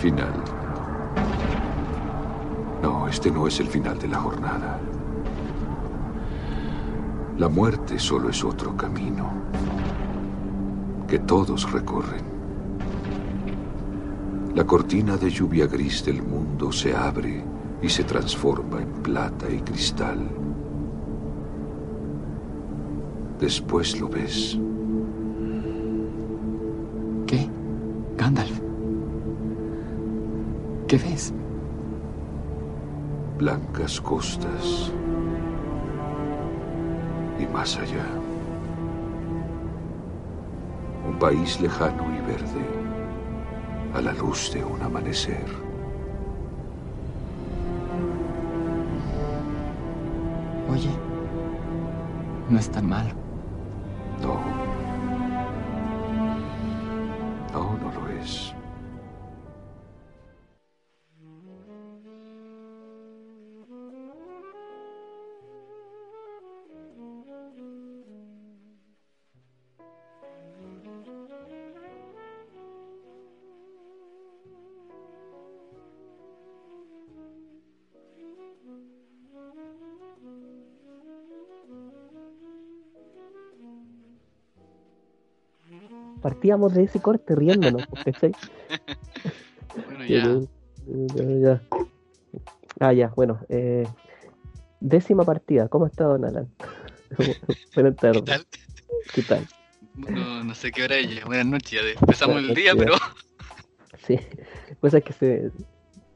Final. No, este no es el final de la jornada. La muerte solo es otro camino que todos recorren. La cortina de lluvia gris del mundo se abre y se transforma en plata y cristal. Después lo ves. ¿Qué ves? Blancas costas. Y más allá. Un país lejano y verde. A la luz de un amanecer. Oye, no es tan malo. Partíamos de ese corte riéndonos, ¿cachai? Bueno, ya. Ya, ya. Ah, ya, bueno. Eh, décima partida. ¿Cómo está Don Alan? Buenas ¿Qué tardes. tal? ¿Qué tal? No, no sé qué hora es. Buenas noches, ya empezamos el Buenas día, noches, pero Sí. Pues es que se.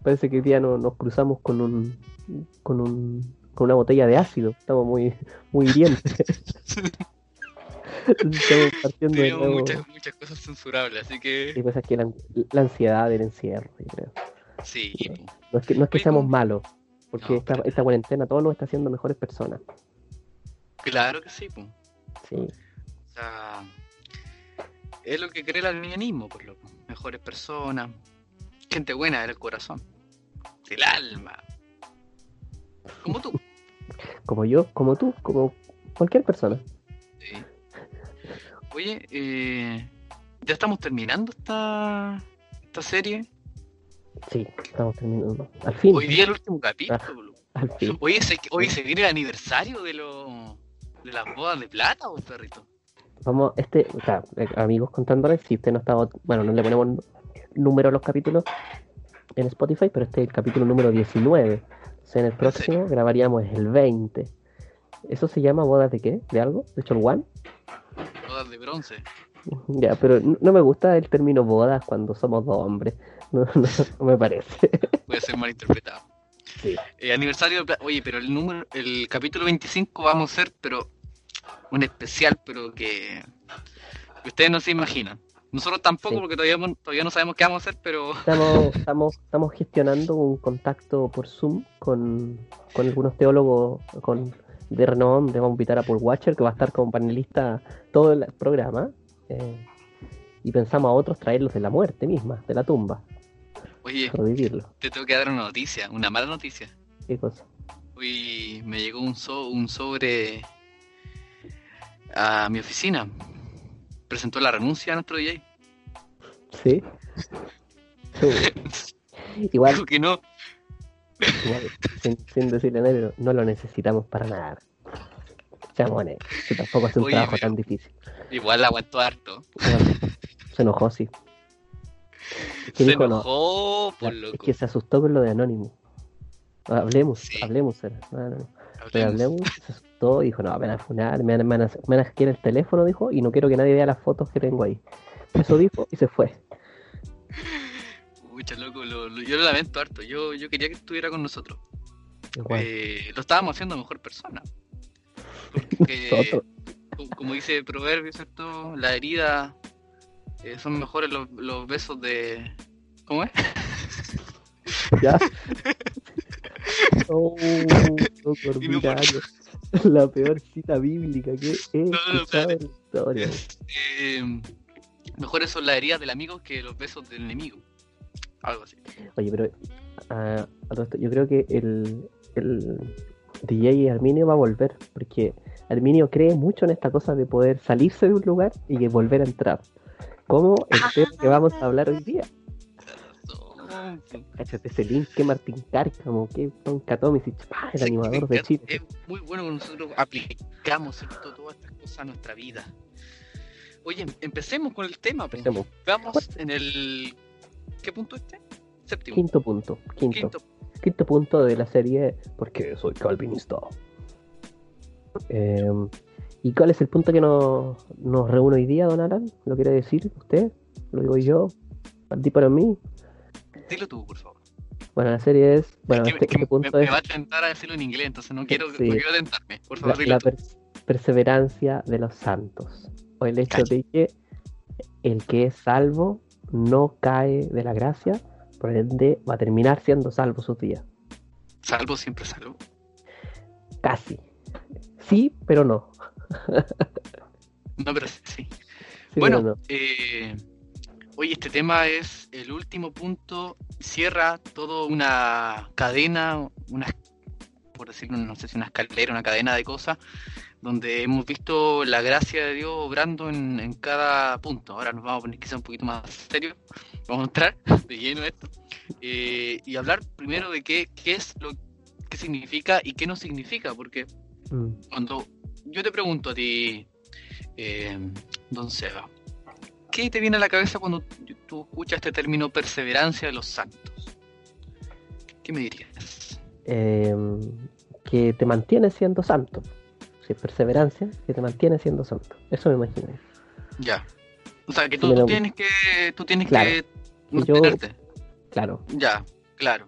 Parece que hoy día no, nos cruzamos con un. con un. con una botella de ácido. Estamos muy. muy hirientes. Estamos partiendo de tuvimos nuevo. muchas, muchas cosas censurables, así Y que pues es que la, la ansiedad del encierro, yo creo. sí. No es que, no es que Oye, seamos malos, porque No, esta, pero- esta cuarentena todo nos está haciendo mejores personas. Claro que sí. Sí, O sea, es lo que cree el alienismo, por loco. Mejores personas, gente buena del corazón, del alma. Como tú. como yo, como tú, como cualquier persona. Oye, eh, ya estamos terminando esta, esta serie. Sí, estamos terminando. Al fin, Hoy día el último capítulo. al fin. Oye, se, hoy se viene el aniversario de, lo, de las bodas de plata, ¿o perrito? Vamos, este, o sea, eh, amigos contándoles, si usted no estaba, bueno, no le ponemos número a los capítulos en Spotify, pero este es el capítulo número 19. Entonces en el próximo grabaríamos el 20. ¿Eso se llama bodas de qué? ¿De algo? ¿De Cholguán? Bodas de bronce. Ya, pero no me gusta el término bodas cuando somos dos hombres. No, no, no me parece. Puede ser malinterpretado. Sí. Eh, aniversario. Oye, pero el número, el capítulo 25 vamos a hacer, pero un especial, pero que, que ustedes no se imaginan. Nosotros tampoco, Sí. porque todavía, todavía no sabemos qué vamos a hacer, pero Estamos, estamos, estamos gestionando un contacto por Zoom con, con algunos teólogos con, de renombre. Vamos a invitar a Paul Watcher, que va a estar como panelista todo el programa. eh, y pensamos a otros traerlos de la muerte misma, de la tumba, oye, revivirlos. te tengo que dar una noticia, una mala noticia. ¿Qué cosa? Hoy me llegó un, so- un sobre a mi oficina. Presentó la renuncia a nuestro DJ. ¿Sí? Igual, Dijo que no. Sin, sin decirle nada, pero no lo necesitamos para nada. Honestos, que tampoco es un Oye, trabajo tan difícil. Igual aguantó harto. Bueno, se enojó, sí. Se dijo, no, enojó, por Es loco. que se asustó con lo de Anonymous. Hablemos, Sí. hablemos. era. No, no, no. Pero Hablemos. se asustó y dijo, no, me van a funar, me van, me van a, me van a hackear el teléfono, dijo, y no quiero que nadie vea las fotos que tengo ahí. Eso dijo y se fue. Pucha, loco, lo- lo- yo lo lamento harto. Yo, yo quería que estuviera con nosotros. Eh, lo estábamos haciendo mejor persona. Porque, como dice el proverbio, ¿cierto? La herida eh, son mejores los, los besos de. ¿Cómo es? ¿Ya? Oh, loco no por-. La peor cita bíblica que he No. Eh, mejores son las heridas del amigo que los besos del enemigo. Algo así. Oye, pero ah, yo creo que el, el DJ Arminio va a volver, porque Arminio cree mucho en esta cosa de poder salirse de un lugar y volver a entrar. Como el tema que vamos a hablar hoy día. Cáchate ese link que Martín Cárcamo, que Don Catomisic, ¡pah! el Sí, animador de Chile. Es muy bueno que nosotros aplicamos ¿cierto? todas estas cosas a nuestra vida. Oye, empecemos con el tema. po. Empecemos. Vamos en el. ¿Qué punto este? Séptimo. Quinto punto, quinto. Quinto. quinto punto de la serie porque soy calvinista. Eh, ¿Y cuál es el punto que nos, nos reúne hoy día, don Alan? ¿Lo quiere decir usted? ¿Lo digo yo? ¿Para ti, para mí? Dilo tú, por favor. Bueno, la serie es... Bueno, Que- este, que este me, punto me es va a tentar a decirlo en inglés, entonces no quiero, Sí. no quiero tentarme. Por la, favor, dilo la pers- perseverancia de los santos. O el hecho de que el que es salvo no cae de la gracia, por ende va a terminar siendo salvo sus días. Salvo, siempre salvo. Casi. Sí, pero no. No, pero sí. Sí, bueno, pero no. eh, este tema es el último punto. Cierra toda una cadena, una, por decirlo, no sé si una escalera, una cadena de cosas, donde hemos visto la gracia de Dios obrando en, en cada punto. Ahora nos vamos a poner quizá un poquito más serio. Vamos a entrar de lleno a esto eh, y hablar primero de qué, qué es lo que significa y qué no significa, porque Mm. cuando yo te pregunto a ti, eh, don Seba, ¿qué te viene a la cabeza cuando tú- tú escuchas este término perseverancia de los santos? ¿Qué me dirías? Eh, que te mantiene siendo santo. Si es perseverancia, que te mantiene siendo santo. Eso me imagino. Ya. O sea, que tú, me tú lo- tienes que tú tienes Claro. que yo- mantenerte. Claro. Ya, claro.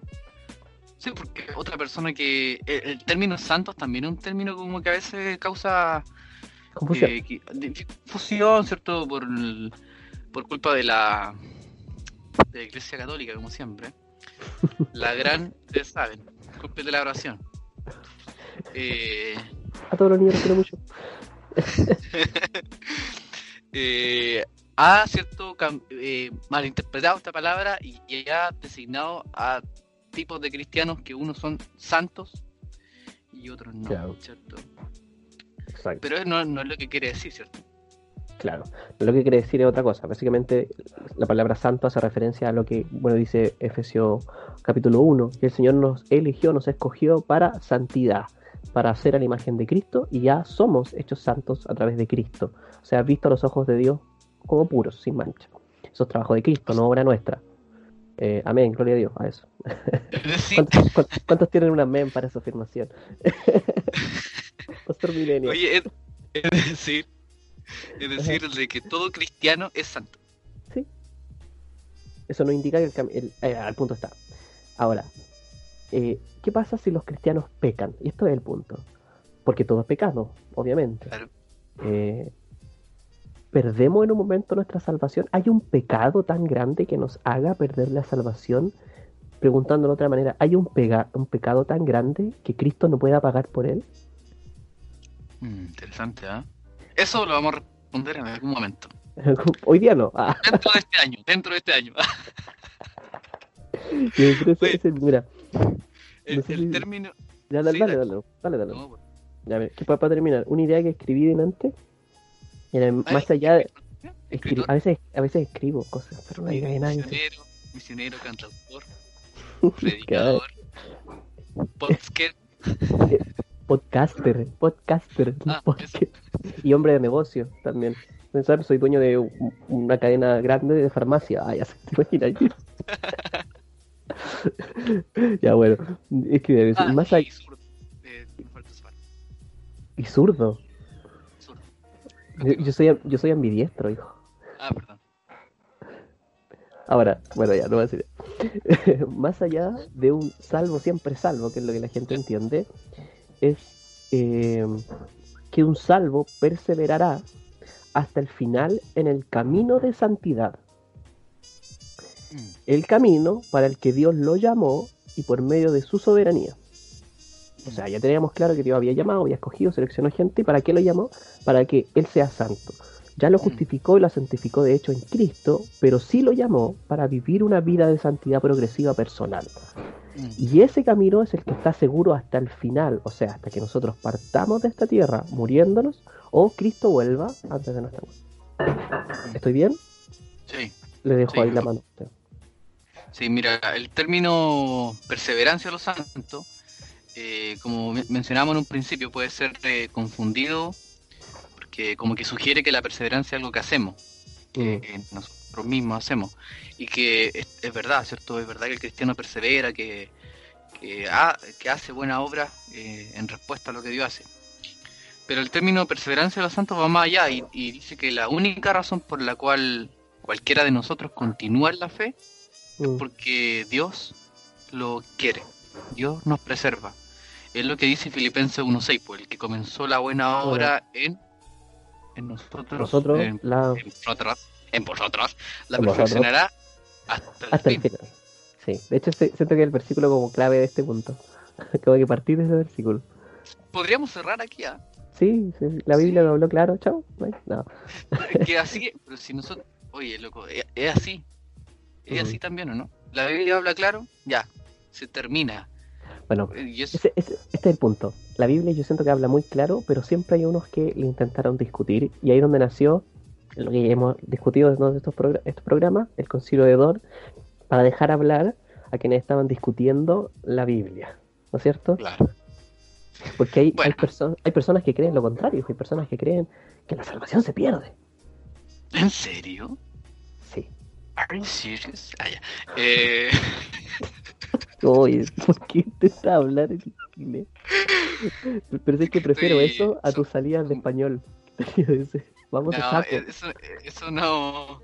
Sí, porque otra persona que el, el término santos también es un término como que a veces causa Confusión. eh, que- difusión, ¿cierto? Por, el- por culpa de la, de la Iglesia Católica, como siempre. La gran, ustedes saben, culpa de la oración. Eh, A todos los niños los quiero mucho. eh, ha, ¿cierto? eh, malinterpretado esta palabra y, y ha designado a tipos de cristianos que unos son santos y otros no, Claro. ¿cierto? Exacto. Pero no, no es lo que quiere decir, ¿cierto? Claro. Lo que quiere decir es otra cosa. Básicamente, la palabra santo hace referencia a lo que, bueno, dice Efesios capítulo 1, que el Señor nos eligió, nos escogió para santidad, para hacer a la imagen de Cristo, y ya somos hechos santos a través de Cristo. O sea, visto a los ojos de Dios como puros, sin mancha. Eso es trabajo de Cristo, no obra nuestra. Eh, amén, gloria a Dios, a eso. ¿Cuántos, cuántos- cuántos tienen un amén para esa afirmación? Pastor Milenio. Oye, es, es decir, es decir, de que todo cristiano es santo. Eso no indica que el, el- eh, al punto está. Ahora, eh, ¿qué pasa si los cristianos pecan? Y esto es el punto. Porque todo es pecado, obviamente. Claro. Eh, ¿Perdemos en un momento nuestra salvación? ¿Hay un pecado tan grande que nos haga perder la salvación? Preguntando de otra manera, ¿hay un, pega- un pecado tan grande que Cristo no pueda pagar por él? Mm, interesante, ¿ah? Eso lo vamos a responder en algún momento. Hoy día no. Ah, Dentro de este año, dentro de este año. mira, El, No sé el si- término. ya, dale, Sí, dale, dale. dale, dale, dale. no, Ya, mira, que para, para terminar, una idea que escribí delante, era más allá de... escri- a, veces, a veces escribo cosas, pero no hay que nadie. misionero, misionero, cantautor, predicador, podcast, Podcaster, podcaster, Ah, podca- y hombre de negocio también. Pensar, soy dueño de una cadena grande de farmacia. Ah, ya se te imagina. ya bueno, es que ah, más allá y zurdo. zurdo. Yo, yo soy yo soy ambidiestro, hijo. Ah, perdón. Ahora, bueno, ya, no voy a decir. Más allá de un salvo siempre salvo, que es lo que la gente entiende, es eh, que un salvo perseverará hasta el final en el camino de santidad. Mm, El camino para el que Dios lo llamó y por medio de su soberanía. O sea, ya teníamos claro que Dios había llamado, había escogido, seleccionó gente. ¿Y para qué lo llamó? Para que Él sea santo. Ya lo justificó y lo santificó de hecho en Cristo, pero sí lo llamó para vivir una vida de santidad progresiva personal. Y ese camino es el que está seguro hasta el final, o sea, hasta que nosotros partamos de esta tierra muriéndonos o Cristo vuelva antes de nuestra muerte. ¿Estoy bien? Sí, Le dejo Sí. ahí la mano. Sí, mira, el término perseverancia de los santos, eh, como men- mencionábamos en un principio, puede ser eh, confundido porque como que sugiere que la perseverancia es algo que hacemos, que Mm. eh, nosotros mismos hacemos, y que es, es verdad, ¿cierto? Es verdad que el cristiano persevera, que, que, ha- que hace buena obra eh, en respuesta a lo que Dios hace. Pero el término perseverancia de los santos va más allá y, y dice que la única razón por la cual cualquiera de nosotros continúa en la fe Mm. porque Dios lo quiere, Dios nos preserva. Es lo que dice Filipenses 1.6, pues el que comenzó la buena obra en, en nosotros, Nosotros, en, la, en vosotros, en vosotros, la perfeccionará hasta el hasta el fin. final. Sí, de hecho este- siento que es el versículo como clave de este punto. como que partir de ese versículo. Podríamos cerrar aquí, ¿ah? Sí, sí, la Biblia lo habló claro, chao. No. que así, pero si nosotros, oye, loco, es, es así, es así también, ¿o no? La Biblia habla claro, ya, se termina. Bueno, Y eso, ese, ese- este es el punto. La Biblia yo siento que habla muy claro, pero siempre hay unos que le intentaron discutir. Y ahí es donde nació lo que hemos discutido en estos, progr- estos programas, el concilio de Dor, para dejar hablar a quienes estaban discutiendo la Biblia. ¿No es cierto? claro. Porque hay, hay, Bueno. perso- hay personas que creen lo contrario, hay personas que creen que la salvación se pierde. ¿En serio? Sí. ¿Are you serious? Ah, ya. Eh, Oye, ¿por qué intenta hablar en inglés? Pero es que prefiero Estoy- eso a tus salidas de español. Vamos a no, saco. eh, eso, eso no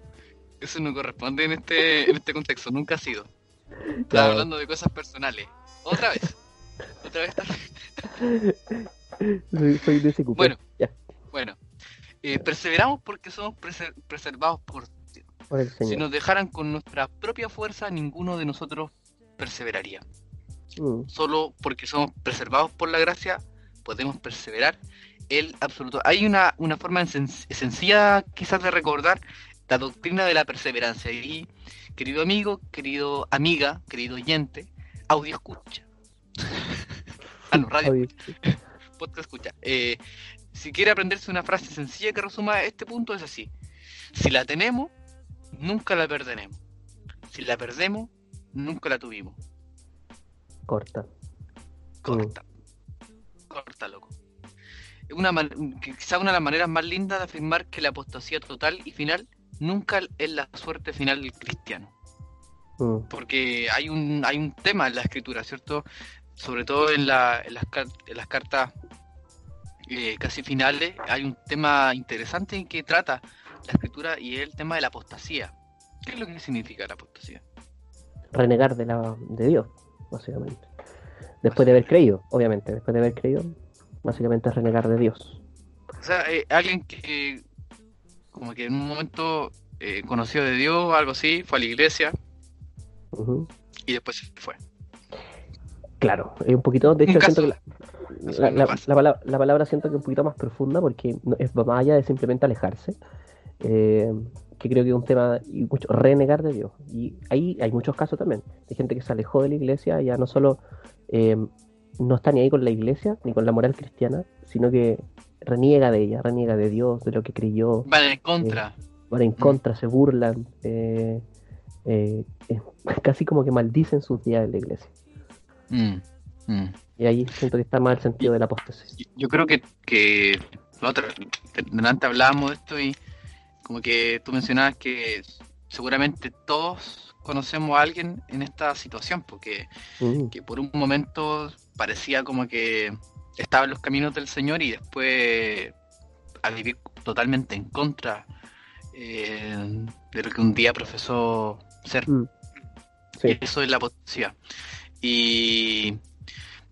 eso no corresponde en este en este contexto, nunca ha sido. Estaba Claro. hablando de cosas personales. Otra vez. Otra vez. Soy, soy de ese cupo. Bueno. Ya, Bueno, eh, perseveramos porque somos preser- preservados por Dios. por el Si Señor. nos dejaran con nuestra propia fuerza, ninguno de nosotros perseveraría. Mm, Solo porque somos preservados por la gracia, podemos perseverar. El absoluto. Hay una, una forma sen- sencilla quizás de recordar la doctrina de la perseverancia. Y, querido amigo, querido amiga, querido oyente, audio escucha. ah, no, radio podcast escucha. Eh, si quiere aprenderse una frase sencilla que resuma este punto, es así. Si la tenemos, nunca la perderemos. Si la perdemos, nunca la tuvimos. Corta. Corta. Corta, loco. Una quizá una de las maneras más lindas de afirmar que la apostasía total y final nunca es la suerte final del cristiano. Mm, Porque hay un, hay un tema en la escritura, ¿cierto? Sobre todo en, la- en las, en las cartas eh, casi finales, hay un tema interesante en que trata la escritura y es el tema de la apostasía. ¿Qué es lo que significa la apostasía? Renegar de, la, de Dios, básicamente. Después de haber creído, obviamente. Después de haber creído, básicamente es renegar de Dios. O sea, eh, alguien que como que en un momento eh, conoció de Dios o algo así, fue a la iglesia y después se fue. Claro, es un poquito. De hecho, siento que la, la, la- palabra, la palabra siento que es un poquito más profunda porque es más allá de simplemente alejarse. eh, que creo que es un tema y mucho renegar de Dios. Y ahí hay muchos casos también de gente que se alejó de la iglesia, ya no solo eh, no está ni ahí con la iglesia ni con la moral cristiana, sino que reniega de ella, reniega de Dios, de lo que creyó, Van en contra. van en contra, se burlan, eh, eh, eh, casi como que maldicen sus días en la iglesia. Mm, mm. Y ahí siento que está más el sentido de la apostasía. Yo- Yo creo que, que la otra, delante hablábamos de esto y como que tú mencionabas que seguramente todos conocemos a alguien en esta situación, porque Mm, que por un momento parecía como que estaba en los caminos del Señor y después a vivir totalmente en contra eh, de lo que un día profesó ser. mm. Sí. Y eso es la apostasía. Y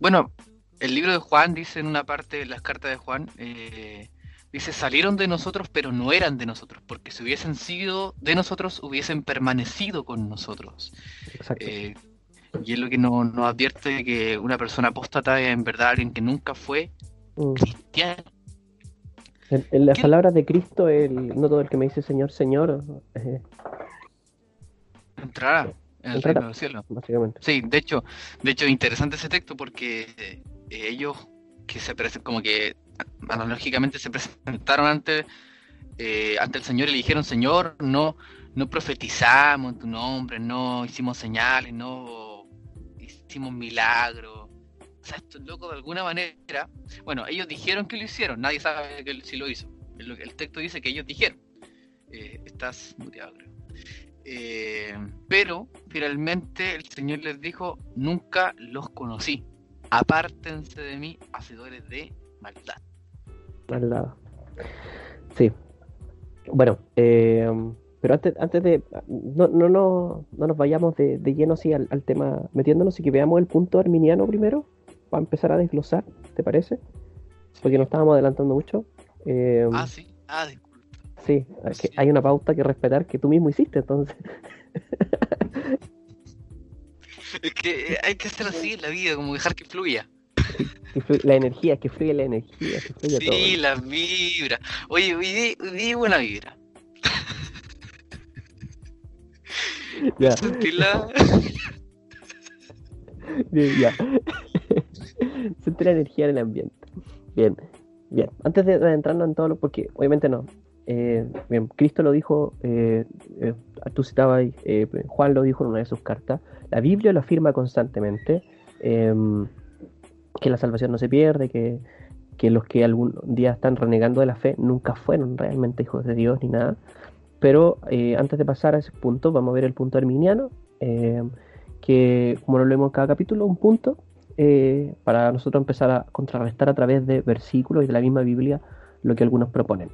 bueno, el libro de Juan dice en una parte, las cartas de Juan, eh, dice, salieron de nosotros pero no eran de nosotros, porque si hubiesen sido de nosotros, hubiesen permanecido con nosotros. Exacto. Eh, y es lo que nos, nos advierte que una persona apóstata es en verdad alguien que nunca fue Mm. cristiano. En, en las ¿Qué- palabras de Cristo, el, no todo el que me dice Señor, Señor, eh, Entrará en el Entrará. reino del cielo. básicamente. Sí, de hecho, de hecho, interesante ese texto porque eh, ellos que se como que analógicamente se presentaron ante, eh, ante el Señor y le dijeron, Señor, no, no profetizamos en tu nombre, no hicimos señales, no hicimos milagros. O sea, estos locos de alguna manera, bueno, ellos dijeron que lo hicieron, nadie sabe que si lo hizo. El, texto dice que ellos dijeron. Eh, estás muteado, creo. Eh, pero finalmente el Señor les dijo, nunca los conocí. Apártense de mí, hacedores de maldad. Maldad. Sí. Bueno, eh, pero antes, antes de... No, no, no, no nos vayamos de, de lleno así al, al, tema metiéndonos y que veamos el punto arminiano primero, para empezar a desglosar, ¿te parece? Porque nos estábamos adelantando mucho. Eh, ah, sí. Ah, disculpa. Sí, sí, hay una pauta que respetar que tú mismo hiciste, entonces. es que hay que hacer así en la vida, como dejar que fluya. Que la energía, que fluya la energía. Que fluya sí, todo. la vibra. Oye, hoy di, hoy di buena vibra. Ya. Sentila. Bien, ya. La energía en el ambiente. Bien, bien. Antes de adentrarnos en todo lo, porque obviamente no. Eh, bien, Cristo lo dijo, eh, eh, tú citabas, eh, Juan lo dijo en una de sus cartas. La Biblia lo afirma constantemente, em, que la salvación no se pierde, que, que los que algún día están renegando de la fe nunca fueron realmente hijos de Dios ni nada. Pero eh, antes de pasar a ese punto, vamos a ver el punto arminiano, eh, que como lo leemos en cada capítulo, un punto eh, para nosotros empezar a contrarrestar a través de versículos y de la misma Biblia lo que algunos proponen.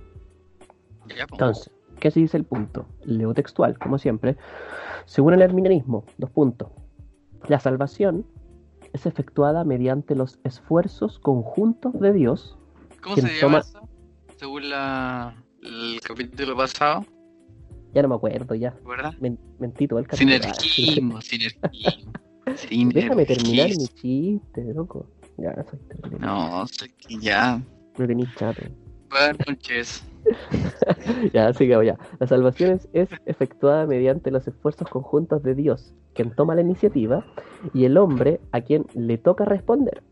Pues. Entonces, ¿qué se dice el punto? Leo textual, como siempre. Según el arminianismo, dos puntos. La salvación es efectuada mediante los esfuerzos conjuntos de Dios. ¿Cómo se llama toma- eso? Según la, el capítulo pasado, Ya no me acuerdo, ya. ¿verdad? Men- mentí todo el capítulo. Sinergismo, sinergismo. Déjame terminar mi chiste, loco. Ya, soy terrible. No, sé que ya. Me tenéis chato. Buenas noches. Ya, sigamos ya. La salvación es, es efectuada mediante los esfuerzos conjuntos de Dios, quien toma la iniciativa, y el hombre a quien le toca responder,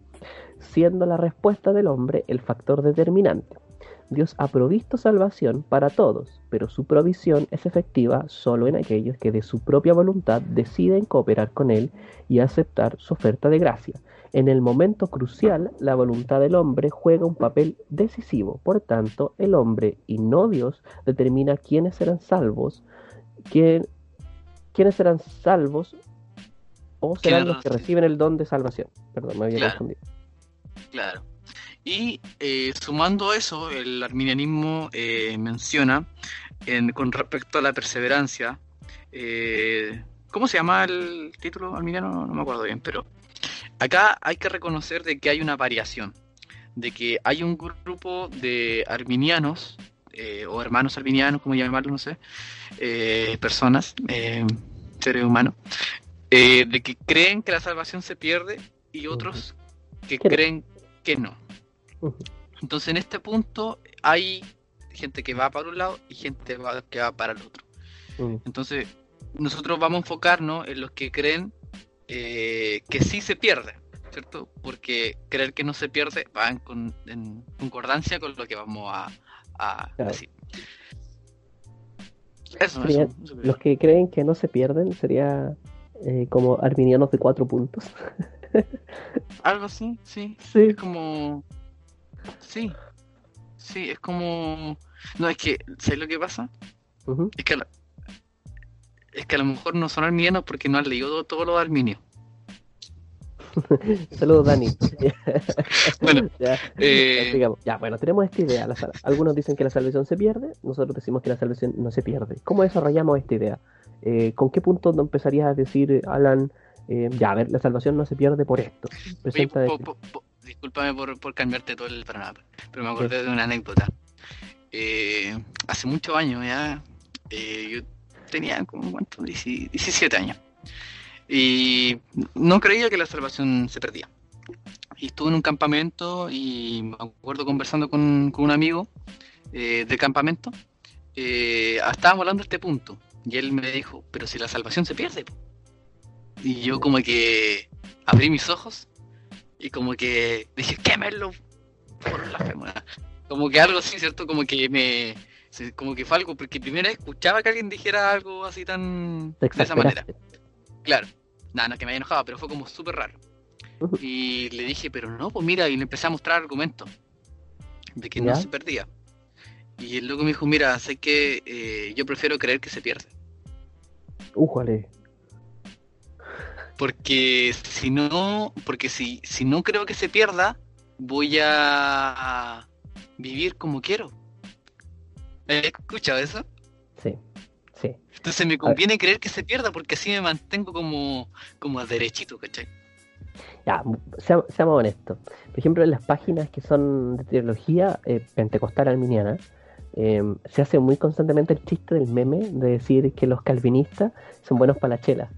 siendo la respuesta del hombre el factor determinante. Dios ha provisto salvación para todos, pero su provisión es efectiva solo en aquellos que de su propia voluntad deciden cooperar con Él y aceptar su oferta de gracia. En el momento crucial, la voluntad del hombre juega un papel decisivo. Por tanto, el hombre y no Dios determina quiénes serán salvos, quién, quiénes serán salvos o serán ¿Quiénes los que reciben? reciben el don de salvación. Perdón, me había Claro. confundido. Claro. Y eh, sumando eso, el arminianismo eh, menciona en- con respecto a la perseverancia, eh, ¿cómo se llama el título arminiano? No, me acuerdo bien, pero acá hay que reconocer de que hay una variación, de que hay un grupo de arminianos, eh, o hermanos arminianos, como llamarlo, no sé, eh, personas, seres humanos, eh, de que creen que la salvación se pierde y otros que creen que no. Entonces en este punto hay gente que va para un lado y gente va- que va para el otro. Mm, Entonces nosotros vamos a enfocarnos en los que creen eh, que sí se pierde, ¿cierto? Porque creer que no se pierde va en, con- en concordancia con lo que vamos a, a Claro. decir. Eso, Serían eso, eso. Los que creen que no se pierden sería eh, como arminianos de cuatro puntos. Algo así, sí. Sí. Es como. Sí. Sí, es como. No, es que, ¿sabes lo que pasa? Es que, a la- es que a lo mejor no son arminianos porque no han leído todo, todo lo de Arminio. Saludos, Dani. Bueno, ya, eh, ya, bueno, tenemos esta idea. la sal- Algunos dicen que la salvación se pierde, nosotros decimos que la salvación no se pierde. ¿Cómo desarrollamos esta idea? Eh, ¿Con qué punto no empezarías a decir, Alan, eh, ya, a ver, la salvación no se pierde por esto? Presenta de- po- po- po- discúlpame por, por cambiarte todo el panorama, pero me acordé de una anécdota. Eh, hace muchos años ya, eh, yo tenía como, ¿cuánto? Dieci- 17 años. Y no creía que la salvación se perdía. Y estuve en un campamento y me acuerdo conversando con, con un amigo eh, del campamento. eh, estábamos hablando de este punto. Y él me dijo, pero si la salvación se pierde. po". Y yo como que abrí mis ojos y como que dije, quémelo por la fe, weón". Como que algo así, ¿cierto? Como que me como que fue algo, porque primero escuchaba que alguien dijera algo así tan... De esa manera. Claro. Nada, no que me haya enojado, pero fue como súper raro. Y le dije, pero no, pues mira, y le empecé a mostrar argumentos de que no se perdía. Y el loco me dijo, mira, sé que eh, yo prefiero creer que se pierde. Újale. Porque si no, porque si, si no creo que se pierda, voy a vivir como quiero. ¿Has escuchado eso? Sí, sí. Entonces me conviene creer que se pierda porque así me mantengo como, como derechito, ¿cachai? Ya, seamos, seamos honestos. Por ejemplo, en las páginas que son de teología eh, pentecostal arminiana, eh, se hace muy constantemente el chiste del meme de decir que los calvinistas son buenos para la chela.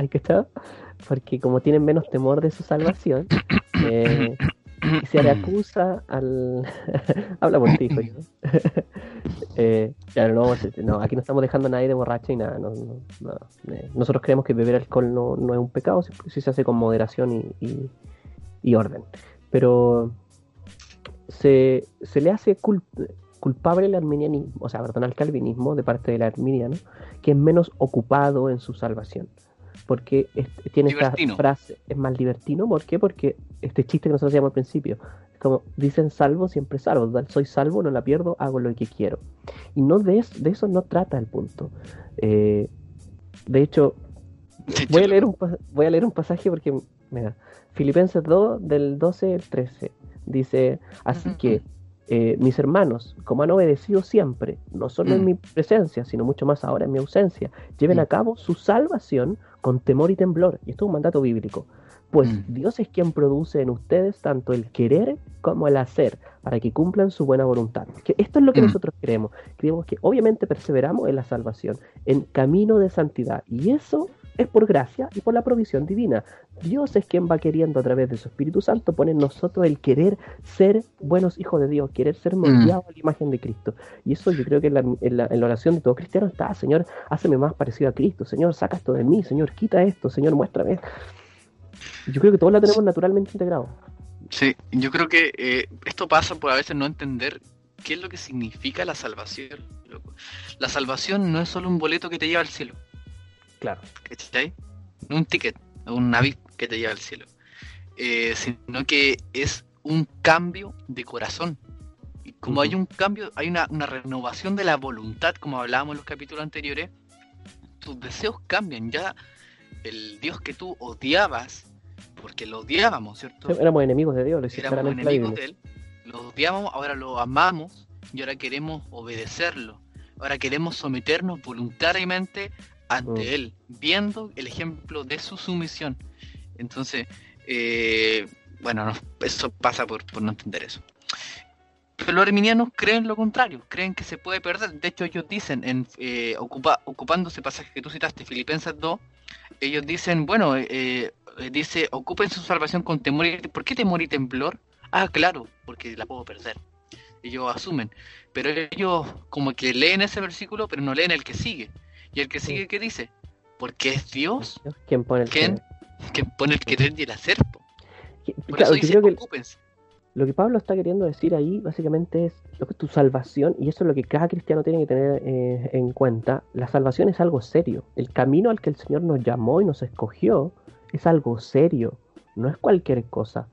¿Hay cachado? Porque como tienen menos temor de su salvación, eh, se le acusa al... Habla por ti, hijo. eh, ya, no, no, aquí no estamos dejando a nadie de borracha y nada. No. Eh, nosotros creemos que beber alcohol no, no es un pecado si, se hace con moderación y, y- orden. Pero se, se le hace cul- culpable el arminianismo, o sea, perdón, al calvinismo de parte del arminiano, que es menos ocupado en su salvación. Porque es- tiene Libertino. esta frase, es más libertino, ¿por qué? Porque este chiste que nosotros hacíamos al principio, es como dicen salvo, siempre salvo, soy salvo, no la pierdo, hago lo que quiero. Y no de, es- de eso no trata el punto. Eh, de hecho, voy a leer un, voy a leer un pasaje porque, mira, Filipenses 2, del 12 al 13, dice, así que, eh, mis hermanos, como han obedecido siempre, no solo en Mm. mi presencia, sino mucho más ahora en mi ausencia, lleven Mm. a cabo su salvación con temor y temblor. Y esto es un mandato bíblico. Pues Mm. Dios es quien produce en ustedes tanto el querer como el hacer, para que cumplan su buena voluntad. Que esto es lo que nosotros creemos. Creemos que obviamente perseveramos en la salvación, en camino de santidad. Y eso es por gracia y por la provisión divina. Dios es quien va queriendo a través de su Espíritu Santo poner en nosotros el querer ser buenos hijos de Dios, querer ser moldeados a la imagen de Cristo. Y eso yo creo que en la, en la- en la oración de todo cristiano está, Señor, hazme más parecido a Cristo, Señor, saca esto de mí, Señor, quita esto, Señor, muéstrame. Yo creo que todos la tenemos naturalmente integrado. Sí, yo creo que eh, esto pasa por a veces no entender qué es lo que significa la salvación. loco. La salvación no es solo un boleto que te lleva al cielo, Claro. ¿cachai? No un ticket, un naví que te lleva al cielo, Eh, sino que es un cambio de corazón. Y como hay un cambio, hay una, una renovación de la voluntad, como hablábamos en los capítulos anteriores, tus deseos cambian. Ya el Dios que tú odiabas, porque lo odiábamos, ¿cierto? Éramos enemigos de Dios, lo éramos enemigos de él, lo odiábamos, ahora lo amamos y ahora queremos obedecerlo. Ahora queremos someternos voluntariamente ante Mm. él, viendo el ejemplo de su sumisión. Entonces, eh, bueno, no, eso pasa por, por no entender eso. Pero los arminianos creen lo contrario, creen que se puede perder. De hecho, ellos dicen, en, eh, ocupa- ocupando ese pasaje que tú citaste, Filipenses 2, ellos dicen, bueno, eh, eh, dice, ocupen su salvación con temor y... ¿Por qué temor y temblor? Ah, claro, porque la puedo perder. Ellos asumen. Pero ellos como que leen ese versículo, pero no leen el que sigue. Y el que sigue, ¿qué dice? Porque es Dios quien pone el quien pone el querer y el hacer. Por Claro, eso yo dice, creo que ocúpense. Lo que Pablo está queriendo decir ahí básicamente es lo que tu salvación, y eso es lo que cada cristiano tiene que tener eh, en cuenta, la salvación es algo serio. El camino al que el Señor nos llamó y nos escogió es algo serio, no es cualquier cosa.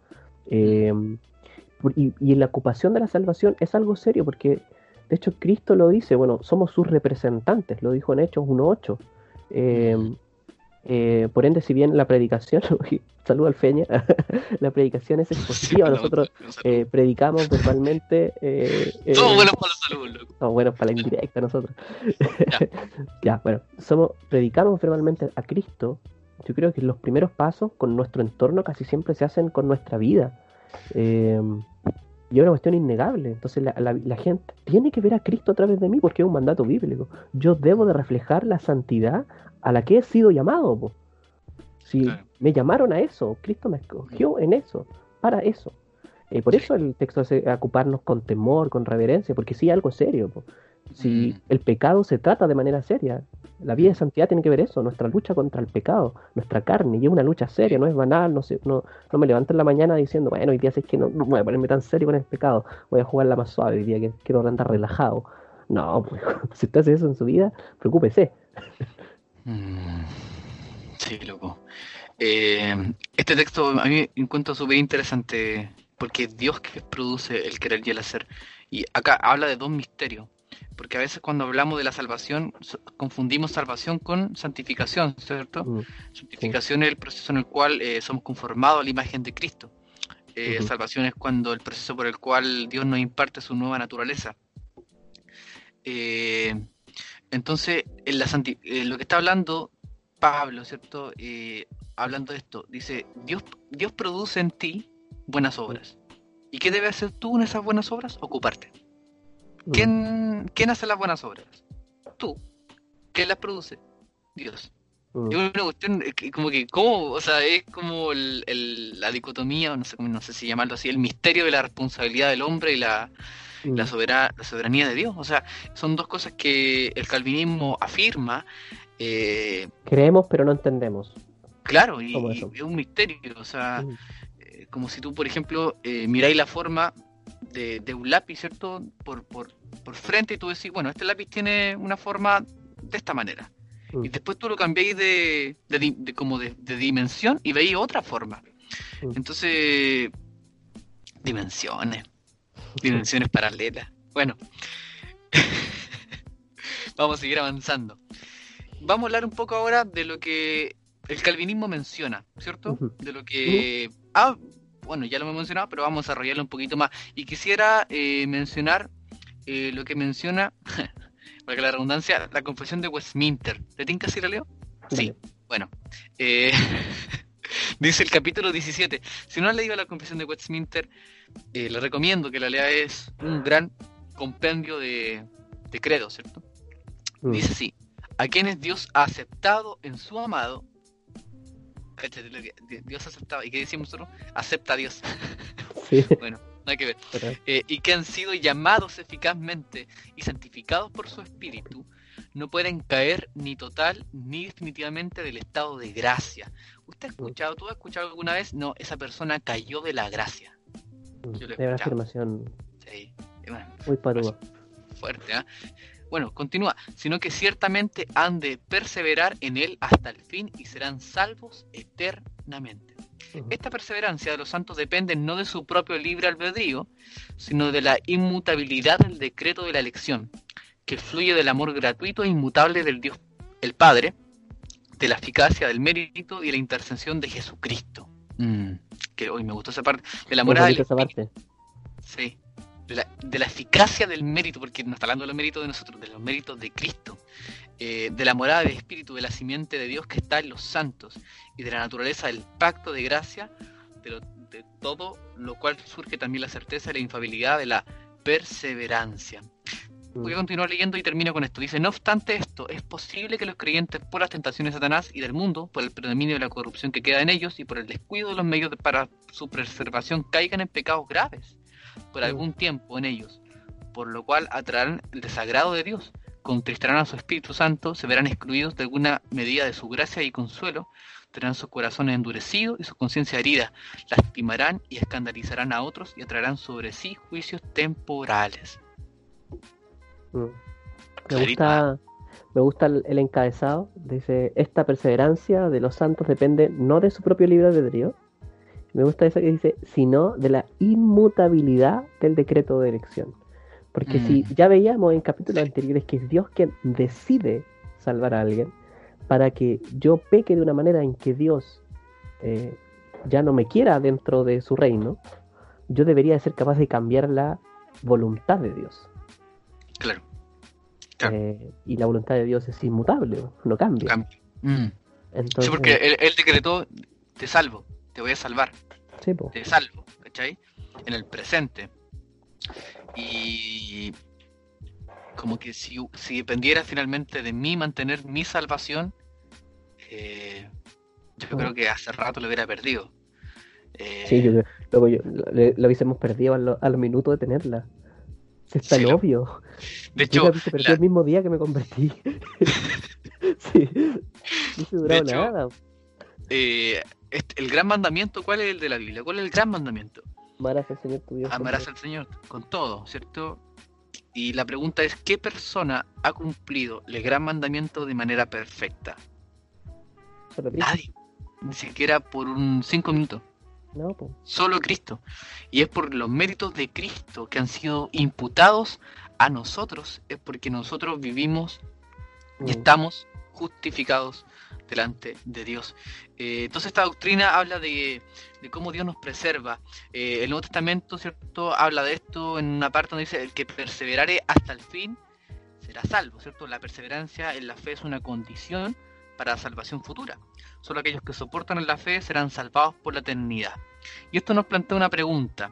Eh, por- y, y la ocupación de la salvación es algo serio porque, de hecho, Cristo lo dice, bueno, somos sus representantes, lo dijo en Hechos 1.8. Eh, eh, por ende, si bien la predicación, saludo al Feña, la predicación es expositiva, nosotros eh, predicamos verbalmente. Eh, Todos buenos para la salud, loco. no, bueno, para la indirecta nosotros. ya, bueno, somos, predicamos verbalmente a Cristo. Yo creo que los primeros pasos con nuestro entorno casi siempre se hacen con nuestra vida. Eh, y es una cuestión innegable. Entonces la, la- la gente tiene que ver a Cristo a través de mí porque es un mandato bíblico. Yo debo de reflejar la santidad a la que he sido llamado. po. Si Claro. me llamaron a eso, Cristo me escogió en eso, para eso. Y por Sí. eso el texto hace ocuparnos con temor, con reverencia, porque sí, algo serio. po. Si Mm. el pecado se trata de manera seria, la vida de santidad tiene que ver eso, nuestra lucha contra el pecado, nuestra carne, y es una lucha seria, no es banal, no, se- no, no me levanto en la mañana diciendo, bueno, hoy día sí es que no, no voy a ponerme tan serio con el pecado, voy a jugarla más suave, hoy día que quiero andar relajado. No, pues si usted hace eso en su vida, preocúpese. Mm, Sí, loco. Eh, este texto a mí me encuentro súper interesante porque es Dios que produce el querer y el hacer. Y acá habla de dos misterios. Porque a veces cuando hablamos de la salvación confundimos salvación con santificación, ¿cierto? Mm, Santificación es el proceso en el cual eh, somos conformados a la imagen de Cristo. Eh. Salvación es cuando el proceso por el cual Dios nos imparte su nueva naturaleza. Eh, entonces, en la santi- lo que está hablando Pablo, ¿cierto? Hablando de esto, dice, Dios, Dios produce en ti buenas obras. ¿Y qué debes hacer tú en esas buenas obras? Ocuparte. Mm, ¿Quién, ¿quién hace las buenas obras? Tú. ¿Quién las produce? Dios. mm, Es una cuestión eh, como que, ¿cómo? O sea, es como el, el- la dicotomía, o no sé, no sé si llamarlo así, el misterio de la responsabilidad del hombre y la, mm, la, sobera- la soberanía de Dios. O sea, son dos cosas que el calvinismo afirma, eh, Creemos, pero no entendemos. claro, y, es un misterio. O sea, Mm, eh, como si tú, por ejemplo, eh, miráis la forma de, de un lápiz, ¿cierto? Por, por, por frente y tú decís, bueno, este lápiz tiene una forma de esta manera. mm, Y después tú lo cambiáis de, de como de, dimensión y veis otra forma. Mm. Entonces, dimensiones, dimensiones paralelas. Bueno, vamos a seguir avanzando. Vamos a hablar un poco ahora de lo que el calvinismo menciona, ¿cierto? De lo que... Ah, bueno, ya lo hemos mencionado, pero vamos a desarrollarlo un poquito más. Y quisiera eh, mencionar eh, lo que menciona, para que la redundancia, la confesión de Westminster. ¿Te tinca si la leo? Sí. Bueno, eh, dice el capítulo 17. Si no has leído la confesión de Westminster, eh, le recomiendo que la lea. Es un gran compendio de, de credo, ¿cierto? Mm, Dice así: A quienes Dios ha aceptado en su amado. Dios ha aceptado. ¿Y qué decimos nosotros? Acepta a Dios. Sí, bueno, nada que ver. pero- Eh, y que han sido llamados eficazmente y santificados por su espíritu, no pueden caer ni total ni definitivamente del estado de gracia. ¿Usted ha escuchado, tú has escuchado alguna vez? No, esa persona cayó de la gracia. mm, Yo es una afirmación Sí, una- muy patúa. fuerte, ¿ah? Bueno, continúa, sino que ciertamente han de perseverar en él hasta el fin y serán salvos eternamente. Esta perseverancia de los santos depende no de su propio libre albedrío, sino de la inmutabilidad del decreto de la elección, que fluye del amor gratuito e inmutable del Dios el Padre, de la eficacia del mérito y de la intercesión de Jesucristo. Mm, que hoy me gustó esa parte. De la moral esa parte. Sí. De la, de la eficacia del mérito, porque no está hablando de los méritos de nosotros, de los méritos de Cristo. Eh, de la morada del Espíritu, de la simiente de Dios que está en los santos, y de la naturaleza del pacto de gracia, de, lo- de todo lo cual surge también la certeza y la infabilidad de la perseverancia. Voy a Mm, continuar leyendo y termino con esto. Dice, no obstante esto, es posible que los creyentes por las tentaciones de Satanás y del mundo, por el predominio de la corrupción que queda en ellos y por el descuido de los medios de- para su preservación, caigan en pecados graves por algún tiempo en ellos, por lo cual atraerán el desagrado de Dios, contristarán a su Espíritu Santo, se verán excluidos de alguna medida de su gracia y consuelo, tendrán sus corazones endurecidos y su conciencia herida, lastimarán y escandalizarán a otros y atraerán sobre sí juicios temporales. mm. Me gusta, me gusta el, el encabezado. Dice, esta perseverancia de los santos depende no de su propio libre albedrío. Me gusta eso que dice, sino de la inmutabilidad del decreto de elección. Porque si Mm. ya veíamos en capítulos anteriores que es Dios quien decide salvar a alguien, para que yo peque de una manera en que Dios eh, ya no me quiera dentro de su reino, yo debería de ser capaz de cambiar la voluntad de Dios. Claro. Claro. Eh, y la voluntad de Dios es inmutable, no cambia. Cambio. Mm. Entonces, Sí, porque él, él decretó, te salvo, te voy a salvar, sí, te salvo, ¿cachai? En el presente. Y como que si, si dependiera finalmente de mí mantener mi salvación, eh, yo creo que hace rato lo hubiera perdido. Eh, Sí, yo creo- luego yo, lo, lo hubiese perdido a, lo- a los minutos de tenerla. Es tan Sí, lo- obvio. de Yo hecho, la hubiese perdido la- el mismo día que me convertí. sí. No durado hecho, nada. Eh, este- el gran mandamiento, ¿cuál es el de la Biblia? ¿Cuál es el gran mandamiento? Amarás al Señor tu Dios. Amarás todo. al Señor con todo, ¿cierto? Y la pregunta es, ¿qué persona ha cumplido el gran mandamiento de manera perfecta? Nadie. Ni siquiera por un cinco minutos. No, pues. Solo Cristo. Y es por los méritos de Cristo que han sido imputados a nosotros. Es porque nosotros vivimos y estamos justificados delante de Dios. Eh, entonces esta doctrina habla de, cómo Dios nos preserva. Eh, el Nuevo Testamento, ¿cierto? Habla de esto en una parte donde dice, el que perseverare hasta el fin será salvo, ¿cierto? La perseverancia en la fe es una condición para salvación futura. Solo aquellos que soportan la fe serán salvados por la eternidad. Y esto nos plantea una pregunta.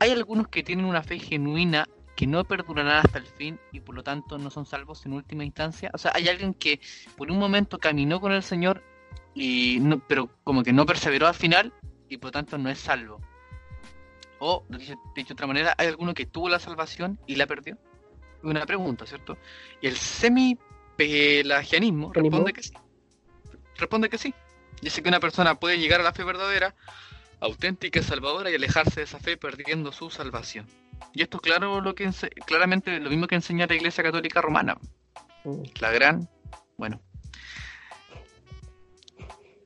¿Hay algunos que tienen una fe genuina que no perdurarán hasta el fin y por lo tanto no son salvos en última instancia? O sea, hay alguien que por un momento caminó con el Señor y no, pero como que no perseveró al final y por lo tanto no es salvo. O, dicho, de otra manera, hay alguno que tuvo la salvación y la perdió. Una pregunta, ¿cierto? Y el semi-pelagianismo responde que sí. Responde que sí. Dice que una persona puede llegar a la fe verdadera, auténtica y salvadora y alejarse de esa fe perdiendo su salvación. Y esto es claro lo que claramente lo mismo que enseña la Iglesia Católica Romana. Mm. La gran, bueno,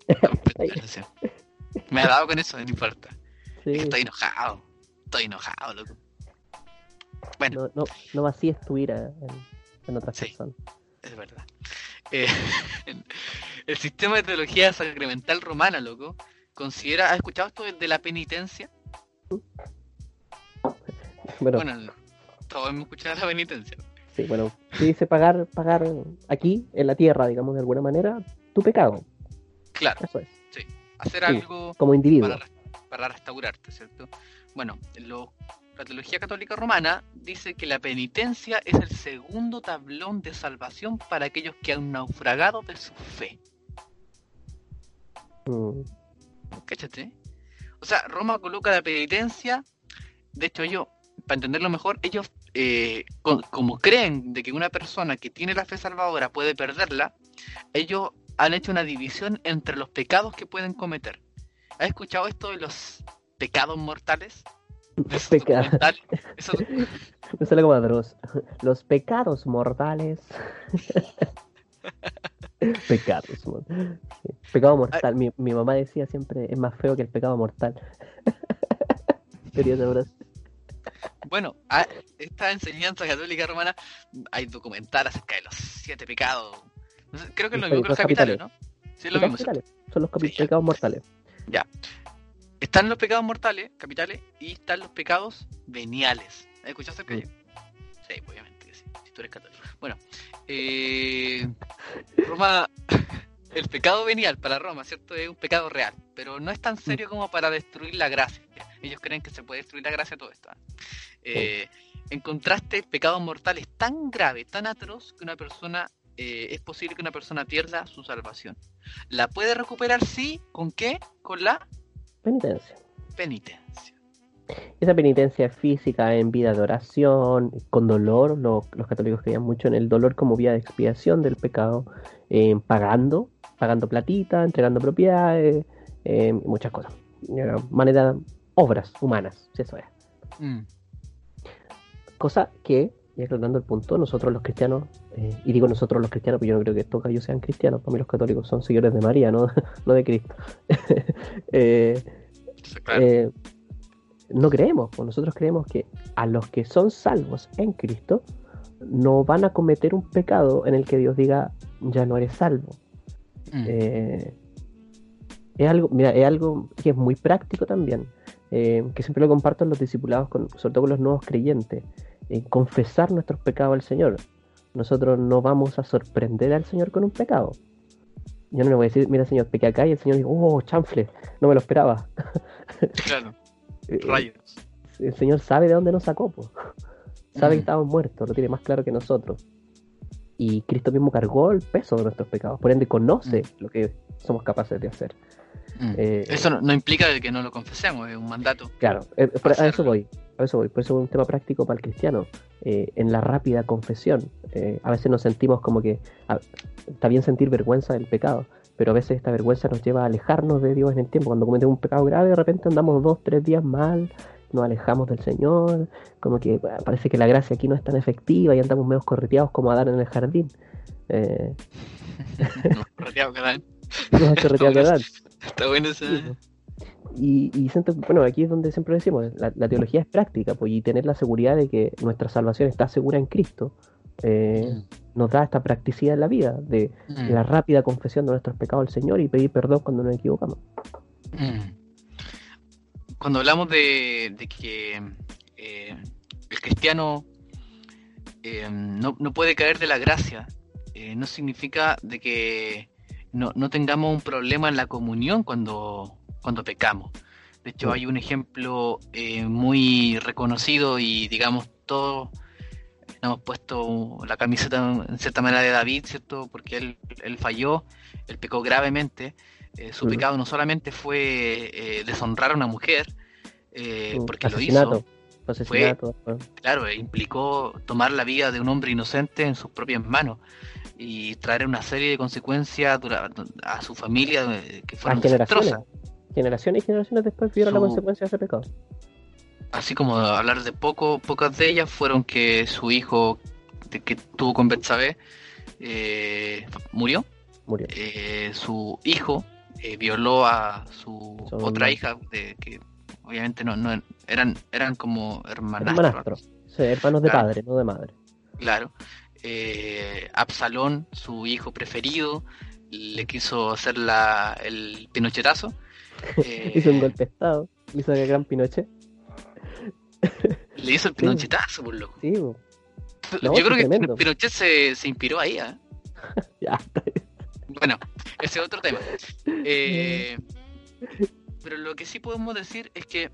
me ha dado con eso, no importa. Sí. Estoy enojado. Estoy enojado, loco. Bueno, No, no, no vacíes tu ira en, en otras Sí. personas. es verdad. Eh, el sistema de teología sacramental romana, loco, considera. ¿Has escuchado esto de la penitencia? Bueno, Bueno, todos hemos escuchado la penitencia. sí, bueno, se dice pagar, pagar aquí, en la tierra, digamos, de alguna manera, tu pecado. Claro, Eso es, hacer Sí. algo como individuo. para, para restaurarte, ¿cierto? Bueno, lo- la teología católica romana dice que la penitencia es el segundo tablón de salvación para aquellos que han naufragado de su fe. Mm, ¿Cáchate? O sea, Roma coloca la penitencia, de hecho ellos, para entenderlo mejor, ellos eh, co- como creen de que una persona que tiene la fe salvadora puede perderla, ellos han hecho una división entre los pecados que pueden cometer. ¿Has escuchado esto de los pecados mortales? Esos Peca- esos- Me sale como Dross. Los pecados mortales. pecados. mor- sí. Pecado mortal. Mi, mi mamá decía siempre, es más feo que el pecado mortal. De Dross. Bueno, esta enseñanza católica romana hay documental acerca de los siete pecados. Creo que es lo mismo que los capitales, ¿no? Sí, es lo mortales. Son los Sí. pecados mortales. Están los pecados mortales, capitales, y están los pecados veniales. ¿Has escuchado acerca de ello? Sí, obviamente que sí, si tú eres católico. Bueno, eh, Roma, el pecado venial para Roma, ¿cierto? Es un pecado real, pero no es tan serio como para destruir la gracia. Ellos creen que se puede destruir la gracia todo esto. ¿ah? Eh, en contraste, el pecado mortal es tan grave, tan atroz, que una persona, eh, es posible que una persona pierda su salvación. ¿La puede recuperar? Sí, ¿con qué? Con la Penitencia. penitencia. Esa penitencia física en vida de oración, con dolor, lo- los católicos creían mucho en el dolor como vía de expiación del pecado, eh, pagando, pagando platita, entregando propiedades, eh, muchas cosas. Era manera, obras humanas, si eso es. Mm, Cosa que, y aclarando el punto, nosotros los cristianos, eh, y digo nosotros los cristianos, porque yo no creo que estos gallos sean cristianos, para mí los católicos son seguidores de María, no, no de Cristo. Eh, claro, eh, no creemos, pues nosotros creemos que a los que son salvos en Cristo no van a cometer un pecado en el que Dios diga ya no eres salvo. Mm, Eh, es algo, mira, es algo que es muy práctico también, eh, que siempre lo comparto en los discipulados, con, sobre todo con los nuevos creyentes, eh, confesar nuestros pecados al Señor. Nosotros no vamos a sorprender al Señor con un pecado. Yo no le voy a decir, mira Señor, pequé acá y el Señor dice, oh, chanfle, no me lo esperaba. claro, rayos. el Señor sabe de dónde nos sacó, po. sabe Mm. que estamos muertos, lo tiene más claro que nosotros. Y Cristo mismo cargó el peso de nuestros pecados, por ende conoce lo que somos capaces de hacer. Mm. eh, Eso no, no implica que no lo confesemos, es un mandato. Claro, eh, a eso voy, a eso voy, por eso es un tema práctico para el cristiano. Eh, en la rápida confesión, a veces nos sentimos como que a- está bien sentir vergüenza del pecado, pero a veces esta vergüenza nos lleva a alejarnos de Dios en el tiempo. Cuando cometemos un pecado grave, de repente andamos dos, tres días mal nos alejamos del Señor, como que bueno, parece que la gracia aquí no es tan efectiva y andamos medio correteados como Adán en el jardín. Eh, No, correteado, Adán. nos correteado que Adán. Está bueno esa. Sí, po. Y, y siento, bueno, aquí es donde siempre decimos, la, la teología es práctica, pues, y tener la seguridad de que nuestra salvación está segura en Cristo, eh, nos da esta practicidad en la vida, de Mm, la rápida confesión de nuestros pecados al Señor y pedir perdón cuando nos equivocamos. mm. Cuando hablamos de, de que eh, el cristiano eh, no, no puede caer de la gracia, eh, no significa de que no, no tengamos un problema en la comunión cuando, cuando pecamos. De hecho, hay un ejemplo eh, muy reconocido y digamos todos hemos puesto la camiseta en cierta manera de David, ¿cierto? Porque él, él falló, él pecó gravemente. Eh, su Mm. pecado no solamente fue eh, deshonrar a una mujer, eh, Mm, porque lo hizo, bueno. claro, eh, implicó tomar la vida de un hombre inocente en sus propias manos y traer una serie de consecuencias a su familia que a fueron generaciones. desastrosas. Generaciones y generaciones después vieron la Su- consecuencia de ese pecado. Así como hablar de poco, pocas de ellas fueron que su hijo que tuvo con Betsabé eh, murió, Murió. eh, su hijo eh, violó a su otra hija de que obviamente no, no eran eran como hermanastros, Hermanastro. Sí, hermanos de Claro. padre, no de madre. Claro. Eh, Absalón, su hijo preferido, le quiso hacer la, el pinochetazo. Eh, Hizo un golpe de estado, hizo el gran Pinochet. Le hizo el pinochetazo, por loco. Sí, bo. Yo No, creo que tremendo. Pinochet se, se inspiró ahí. ¿eh? ya. Bueno, ese es otro tema. Eh, pero lo que sí podemos decir es que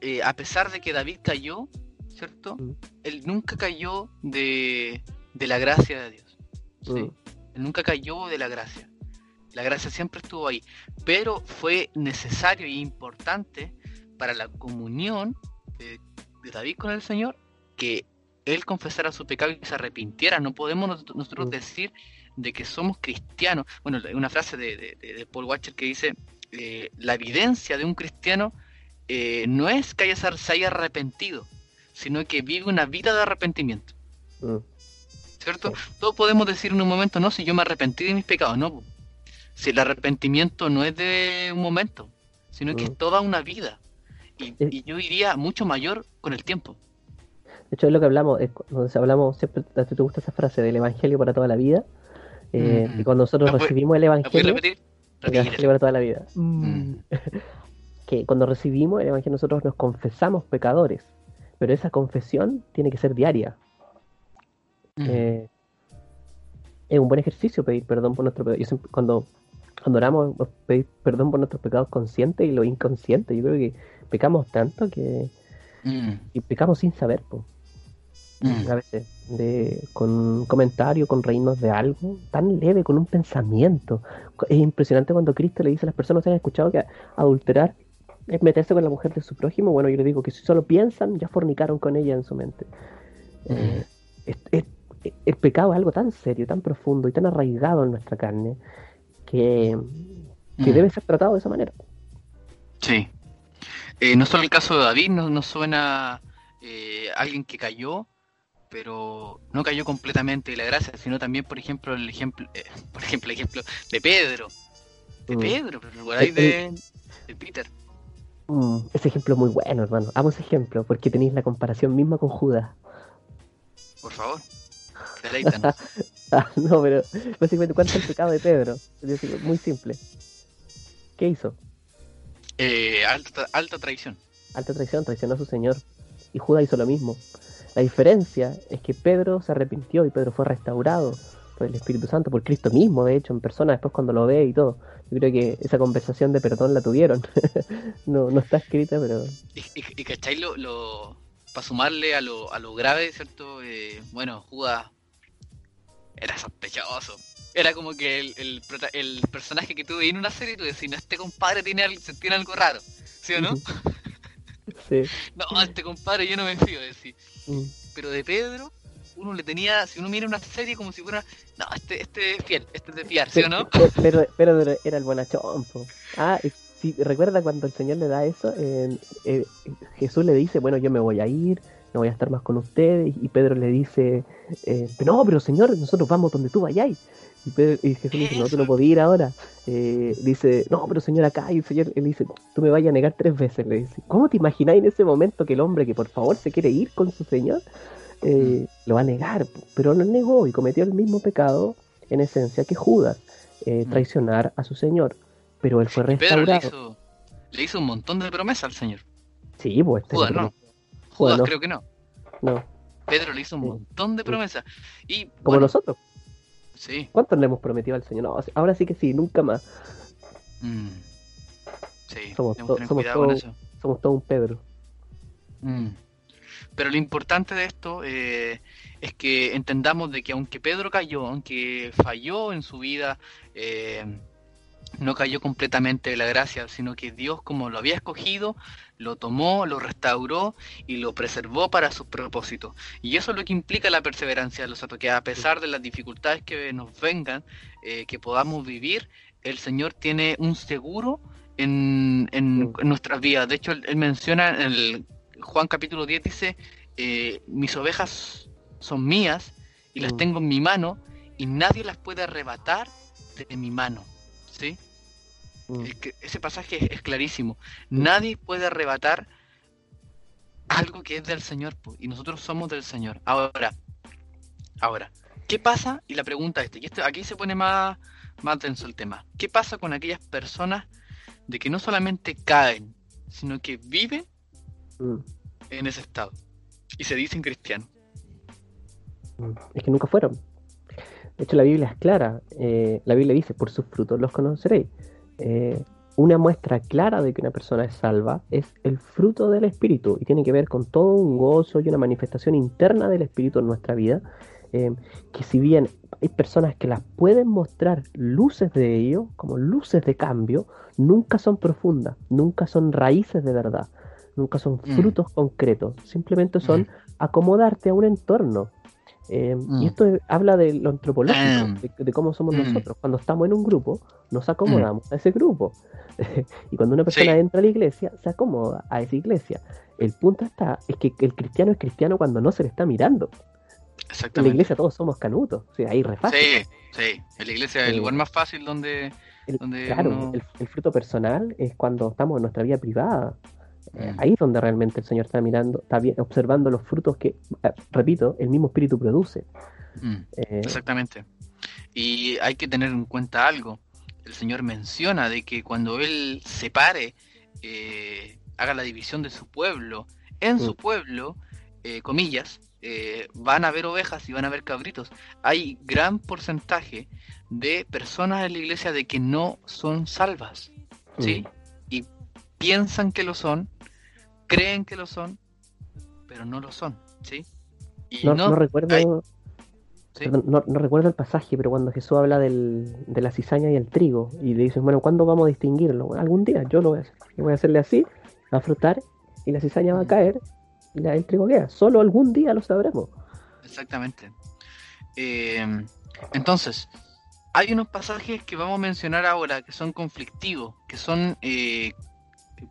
eh, a pesar de que David cayó, ¿cierto? Mm. Él nunca cayó de, de la gracia de Dios. ¿sí? Mm. Él nunca cayó de la gracia. La gracia siempre estuvo ahí. Pero fue necesario y importante para la comunión de, de David con el Señor que él confesara su pecado y se arrepintiera. No podemos nos- nosotros Mm. decir de que somos cristianos. Bueno, hay una frase de, de- Paul Watcher que dice, eh, la evidencia de un cristiano eh, no es que haya, se haya arrepentido, sino que vive una vida de arrepentimiento. Mm. ¿Cierto? Todos podemos decir en un momento, no, si yo me arrepentí de mis pecados, no. Si el arrepentimiento no es de un momento, sino que Mm. es toda una vida. Y, Eh. y yo diría mucho mayor con el tiempo. De hecho, es lo que hablamos, es hablamos, siempre te gusta esa frase del Evangelio para toda la vida. Eh, Mm. Y cuando nosotros ¿La puede- recibimos el ¿La puedes Evangelio, repetir? el Repetir Evangelio para toda la vida. Mm. Que cuando recibimos el Evangelio nosotros nos confesamos pecadores, pero esa confesión tiene que ser diaria. Mm. Eh, es un buen ejercicio pedir perdón por nuestro pecado. Yo siempre- cuando, cuando oramos, pedir perdón por nuestros pecados conscientes y los inconscientes. Yo creo que pecamos tanto que Mm. y pecamos sin saber, po. Mm. a veces, de, con un comentario, con reírnos de algo tan leve, con un pensamiento. Es impresionante cuando Cristo le dice a las personas que han escuchado que adulterar es meterse con la mujer de su prójimo. Bueno, yo le digo que si solo piensan, ya fornicaron con ella en su mente. Eh, es- es- es- el pecado es algo tan serio, tan profundo y tan arraigado en nuestra carne que, que Mm. debe ser tratado de esa manera. Sí. Eh, no solo el caso de David, nos no suena eh, alguien que cayó, pero no cayó completamente de la gracia, sino también, por ejemplo, el ejemplo, eh, por ejemplo, el ejemplo de Pedro. De Mm. Pedro, pero por ahí de, de Peter. Mm, ese ejemplo es muy bueno, hermano. Amo ese ejemplo porque tenéis la comparación misma con Judas. Por favor. Ah, no, pero básicamente, ¿cuál es el pecado de Pedro? Muy simple. ¿Qué hizo? Eh, alta, alta traición. Alta traición, traicionó a su Señor. Y Judas hizo lo mismo. La diferencia es que Pedro se arrepintió y Pedro fue restaurado por el Espíritu Santo, por Cristo mismo, de hecho, en persona, después cuando lo ve y todo. Yo creo que esa conversación de perdón la tuvieron. no, no está escrita, pero... Y, y, y ¿cachai? Lo, lo, para sumarle a lo, a lo grave, ¿cierto? Eh, bueno, Judas era sospechoso. Era como que el, el, personaje que veías en una serie, tú decías, no, este compadre tiene, tiene algo raro. ¿Sí o no? Sí. No, este compadre yo no me fío, decir. Mm. Pero de Pedro, uno le tenía, si uno mira una serie como si fuera, no, este, este es fiel, este es de fiar, ¿sí o no? Pe- Pero, pero era el bonachón, po. Ah, Sí, recuerda cuando el Señor le da eso, eh, eh, Jesús le dice, bueno, yo me voy a ir, no voy a estar más con ustedes, y Pedro le dice, eh, no, pero Señor, nosotros vamos donde tú vayáis. Y, Pedro- y Jesús le dice, no, tú no podías ir ahora. Eh, dice, no, pero Señor, acá, y el Señor él dice, tú me vayas a negar tres veces. Le dice, ¿cómo te imagináis en ese momento que el hombre que por favor se quiere ir con su Señor, eh, lo va a negar? Pero lo negó y cometió el mismo pecado, en esencia, que Judas, eh, traicionar a su Señor. Pero él fue Y Pedro le restaurado. hizo, le hizo un montón de promesas al Señor. Sí, pues. este Judas le no. Judas no. creo que no. no. Pedro le hizo un Sí. montón de promesas. Y Como bueno, nosotros. Sí. ¿Cuántos le hemos prometido al Señor? No, ahora sí que sí, nunca más. Mm. Sí, Somos to- somos todo un Pedro. Mm. Pero lo importante de esto eh, es que entendamos de que aunque Pedro cayó, aunque falló en su vida, eh, no cayó completamente de la gracia, sino que Dios, como lo había escogido, lo tomó, lo restauró y lo preservó para sus propósitos. Y eso es lo que implica la perseverancia, o sea, que a pesar de las dificultades que nos vengan, eh, que podamos vivir, el Señor tiene un seguro en, en, en nuestras vidas. De hecho, él, él menciona en el Juan capítulo 10, dice, eh, mis ovejas son mías y las Mm. tengo en mi mano y nadie las puede arrebatar de mi mano. ¿Sí? Mm. Es que ese pasaje es, es clarísimo. Nadie puede arrebatar algo que es del Señor po, y nosotros somos del Señor. Ahora, ahora, ¿qué pasa? Y la pregunta es, y esto, aquí se pone más, más denso el tema. ¿Qué pasa con aquellas personas de que no solamente caen, sino que viven Mm. en ese estado y se dicen cristianos? Mm. Es que nunca fueron. De hecho, la Biblia es clara. eh, la Biblia dice, por sus frutos los conoceréis. Eh, una muestra clara de que una persona es salva es el fruto del Espíritu y tiene que ver con todo un gozo y una manifestación interna del Espíritu en nuestra vida. eh, que si bien hay personas que las pueden mostrar luces de ello, como luces de cambio, nunca son profundas, nunca son raíces de verdad, nunca son Mm. frutos concretos, simplemente son acomodarte a un entorno. Eh, Mm. Y esto es- habla de lo antropológico, Mm. de, de cómo somos Mm. nosotros. Cuando estamos en un grupo, nos acomodamos a ese grupo. y cuando una persona Sí. entra a la iglesia, se acomoda a esa iglesia. El punto está, es que el cristiano es cristiano cuando no se le está mirando. En la Exactamente. iglesia todos somos canutos, o sea, ahí re fácil. Sí, sí. En la iglesia es el Sí. lugar más fácil donde... El- donde claro, uno- el, el fruto personal es cuando estamos en nuestra vida privada. Eh, Mm. Ahí es donde realmente el Señor está mirando, está vi- observando los frutos que, eh, repito, el mismo espíritu produce. Mm. Eh, Exactamente. Y hay que tener en cuenta algo. El Señor menciona de que cuando Él separe, haga la división de su pueblo, en su Mm. pueblo, comillas, van a haber ovejas y van a haber cabritos. Hay gran porcentaje de personas en la iglesia de que no son salvas, ¿sí? Y piensan que lo son, creen que lo son, pero no lo son, ¿sí? Y No, no recuerdo, hay- ¿sí? perdón, no, no recuerdo el pasaje, pero cuando Jesús habla del, de la cizaña y el trigo, y le dicen, bueno, ¿cuándo vamos a distinguirlo? Bueno, algún día yo lo voy a hacer. Yo voy a hacerle así, va a frotar, y la cizaña va a caer, y la- el trigo queda. Solo algún día lo sabremos. Exactamente. Eh, entonces, hay unos pasajes que vamos a mencionar ahora que son conflictivos, que son, eh,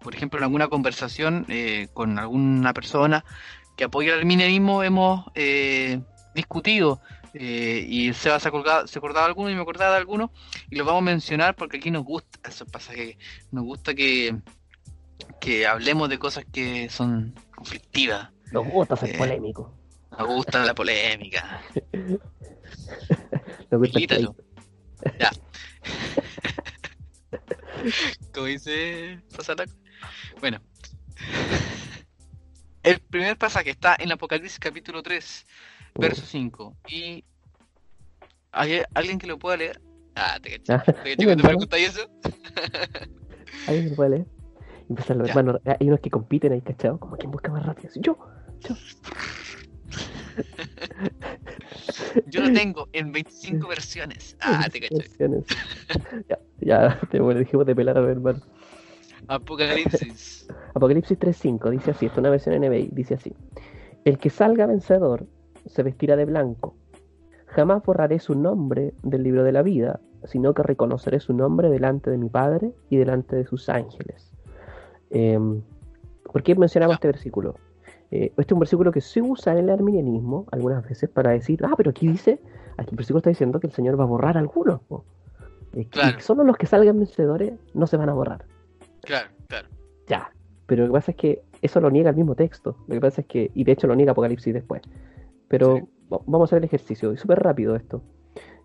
por ejemplo, en alguna conversación eh, con alguna persona que apoya el minerismo hemos eh, discutido eh, y Seba se acordaba, se acordaba de alguno y me acordaba de alguno y los vamos a mencionar porque aquí nos gusta esos pasajes, nos gusta que, que hablemos de cosas que son conflictivas, Nos gusta ser Eh, polémico. nos gusta la polémica. Nos gusta Quítalo. Ya. Como dice Pasaraco. Bueno. El primer pasaje está en Apocalipsis capítulo 3, verso 5. Y. ¿Hay alguien que lo pueda leer? Ah, te caché. Ah, Te caché ¿me cuando preguntáis eso. ¿Alguien leer? Y empiezan los Ya. hermanos, hay unos que compiten ahí, ¿cachado? Como quien busca más rápido. Yo, yo. Yo lo tengo en 25 versiones. Ah, te caché. Ya, ya, te bueno, dijimos de pelar a los hermanos. Apocalipsis. Apocalipsis 3.5 dice así, esta es una versión NBI, dice así. El que salga vencedor se vestirá de blanco. Jamás borraré su nombre del libro de la vida sino que reconoceré su nombre delante de mi Padre y delante de sus ángeles. Eh, ¿Por qué mencionamos este versículo? Eh, este es un versículo que se usa en el arminianismo algunas veces para decir, ah, pero aquí dice, aquí el versículo está diciendo que el Señor va a borrar a algunos. Eh, que Claro. solo los que salgan vencedores no se van a borrar. Claro, claro. Ya. Pero lo que pasa es que eso lo niega el mismo texto. Lo que pasa es que, y de hecho lo niega Apocalipsis después. Pero Sí. vamos a hacer el ejercicio, y súper rápido esto.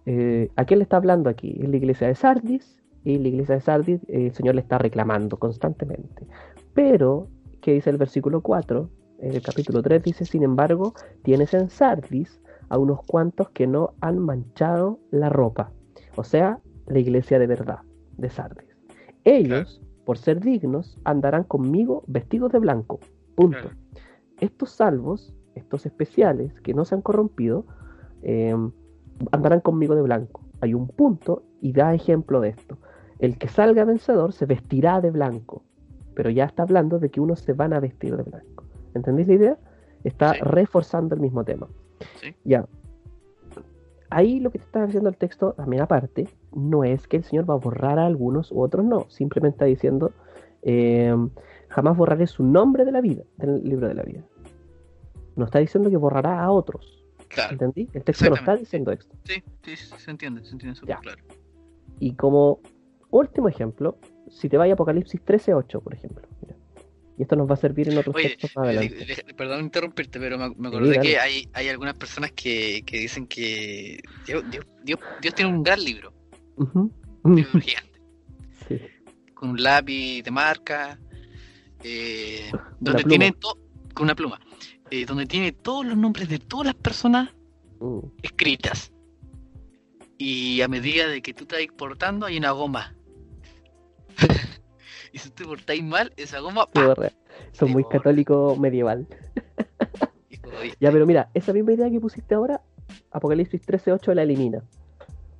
Eh, ¿A quién le está hablando aquí? Es la iglesia de Sardis, y la iglesia de Sardis eh, el Señor le está reclamando constantemente. Pero, ¿qué dice el versículo 4? El capítulo 3 dice, sin embargo, tienes en Sardis a unos cuantos que no han manchado la ropa. O sea, la iglesia de verdad, de Sardis. Ellos, por ser dignos, andarán conmigo vestidos de blanco. Punto. Claro. Estos salvos, estos especiales que no se han corrompido, eh, andarán conmigo de blanco. Hay un punto y da ejemplo de esto. El que salga vencedor se vestirá de blanco, pero ya está hablando de que unos se van a vestir de blanco. ¿Entendéis la idea? Está Sí. reforzando el mismo tema. Sí. Ya. Ahí lo que te está diciendo el texto, también aparte, no es que el Señor va a borrar a algunos u otros no. Simplemente está diciendo, eh, jamás borraré su nombre de la vida, del libro de la vida. No está diciendo que borrará a otros. Claro. ¿Entendí? El texto no está diciendo esto. Sí, sí, se entiende, se entiende súper claro. Y como último ejemplo, si te vaya a Apocalipsis 13.8, por ejemplo. mira. Y esto nos va a servir en otros Oye, textos más adelante. le- le- perdón interrumpirte, pero me, me acordé que hay, hay algunas personas que, que dicen que Dios, Dios, Dios, Dios tiene un gran libro, un libro gigante, Sí. con un lápiz de marca, eh, donde tiene to- con una pluma, eh, donde tiene todos los nombres de todas las personas Mm. escritas. Y a medida de que tú te vas portando, hay una goma. y si te portáis mal, esa goma Sí, ¡pa! borra. Son muy católico medieval. Ya, pero mira, esa misma idea que pusiste ahora, Apocalipsis 13.8 la elimina.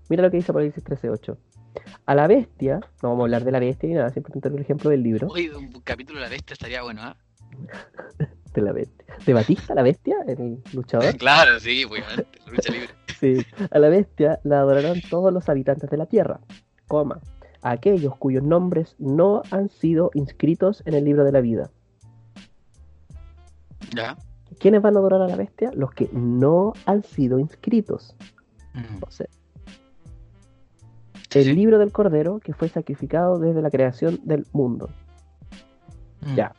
Mira lo que dice Apocalipsis 13.8. A la bestia, no vamos a hablar de la bestia ni nada, simplemente el ejemplo del libro Oye, un capítulo de la bestia estaría bueno, ¿ah? de la bestia. ¿De Batista, la bestia? El luchador. Claro, sí, obviamente, la lucha libre. Sí. A la bestia la adorarán todos los habitantes de la tierra, coma, a aquellos cuyos nombres no han sido inscritos en el libro de la vida. Ya. ¿Quiénes van a adorar a la bestia? Los que no han sido inscritos. Mm. Sí, el sí. libro del Cordero que fue sacrificado desde la creación del mundo. Mm. Ya.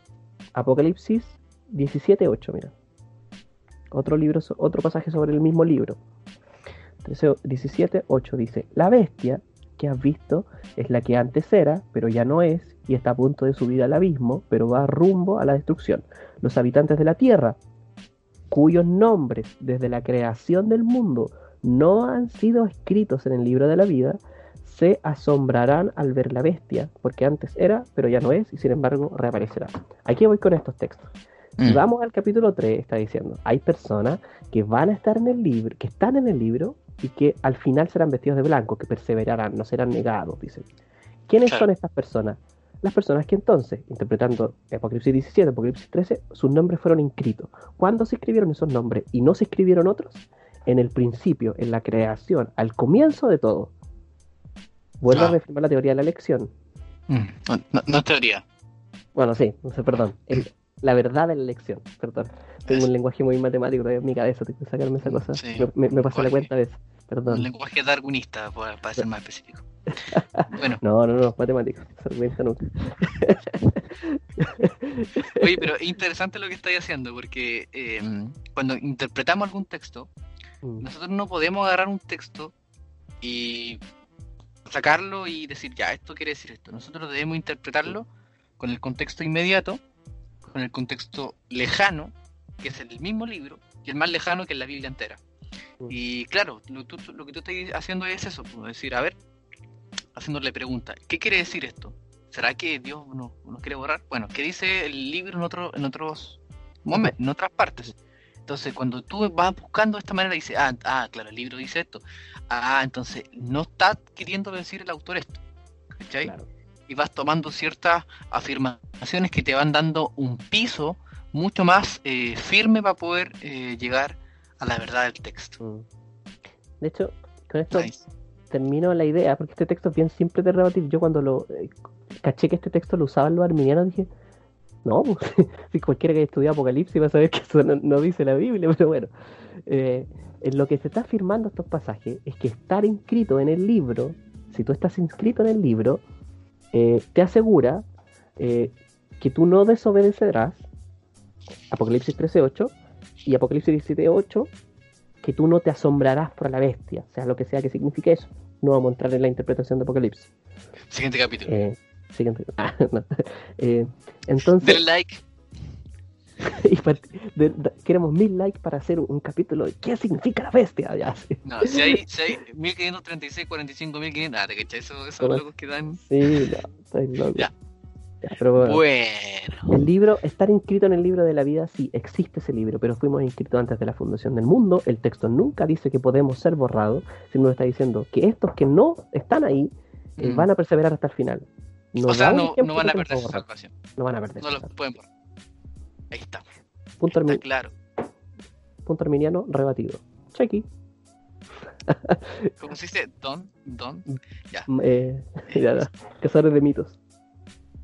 Apocalipsis 17.8, mira. Otro libro, otro pasaje sobre el mismo libro. 17.8 dice, la bestia que has visto es la que antes era, pero ya no es, y está a punto de subir al abismo, pero va rumbo a la destrucción. Los habitantes de la tierra, cuyos nombres desde la creación del mundo no han sido escritos en el libro de la vida, se asombrarán al ver la bestia, porque antes era, pero ya no es, y sin embargo reaparecerá. Aquí voy con estos textos. Si Mm. vamos al capítulo 3, está diciendo, hay personas que van a estar en el libro, que están en el libro y que al final serán vestidos de blanco, que perseverarán, no serán negados, dicen. ¿Quiénes son estas personas? Las personas que entonces, interpretando Apocalipsis 17, Apocalipsis 13, sus nombres fueron inscritos. ¿Cuándo se escribieron esos nombres y no se escribieron otros? En el principio, en la creación, al comienzo de todo. Vuelvo a Ah. reafirmar la teoría de la elección. Mm. No, no- no es teoría. Bueno, sí, no sé, perdón. El- la verdad de la elección, perdón. Tengo un lenguaje muy matemático todavía en mi cabeza, tengo que sacarme esa cosa. Sí, me, me, me pasé la cuenta de eso, Un perdón. lenguaje darwinista, para, para ser más específico. Bueno, No, no, no, matemático, argumenta nunca. oye, pero es interesante lo que estáis haciendo, porque eh, cuando interpretamos algún texto, Mm, nosotros no podemos agarrar un texto y sacarlo y decir, ya, esto quiere decir esto. Nosotros debemos interpretarlo con el contexto inmediato, con el contexto lejano, que es el mismo libro, y el más lejano que es la Biblia entera. Mm. Y claro, lo, tú- lo que tú estás haciendo es eso, pues, decir, a ver, haciéndole pregunta, ¿qué quiere decir esto? ¿Será que Dios nos, nos quiere borrar? Bueno, ¿qué dice el libro en, otro, en otros momentos, en otras partes? Entonces, cuando tú vas buscando de esta manera, dices, ah, ah, claro, el libro dice esto. Ah, entonces, no está queriendo decir el autor esto. ¿Cachai? claro. y vas tomando ciertas afirmaciones que te van dando un piso mucho más eh, firme para poder eh, llegar a la verdad del texto. Mm. De hecho, con esto Nice. termino la idea, porque este texto es bien simple de rebatir. Yo cuando lo eh, caché que este texto lo usaban los arminianos, dije, no, pues, si cualquiera que haya estudiado Apocalipsis va a saber que eso no, no dice la Biblia, pero bueno. Eh, en lo que se está afirmando estos pasajes es que estar inscrito en el libro, si tú estás inscrito en el libro, te asegura que tú no desobedecerás, Apocalipsis 13.8 y Apocalipsis 17.8, que tú no te asombrarás por la bestia, sea lo que sea que signifique eso. No vamos a entrar en la interpretación de Apocalipsis. Siguiente capítulo. Eh, siguiente. Ah, no. Eh, entonces, Denle like. y part- de- de- queremos mil likes para hacer un, un capítulo de qué significa la bestia. Ya, sí. No, si hay, si hay 1536, 45, 1500. Ah, te cachai, esos, esos locos que dan. Sí, no, estoy loco. Ya. Pero bueno. Bueno. El libro, estar inscrito en el libro de la vida, sí, existe ese libro, pero fuimos inscritos antes de la fundación del mundo. El texto nunca dice que podemos ser borrados, sino está diciendo que estos que no están ahí eh, Mm. van a perseverar hasta el final. No o sea, no, no van a perder su salvación. No van a perder. No su lo salvación. pueden borrar. Ahí está. Punto, Está claro. punto arminiano rebatido. Chequi. ¿Cómo se dice? Don, don. Ya. Mm, Eh, ya, ya. Cazadores de mitos.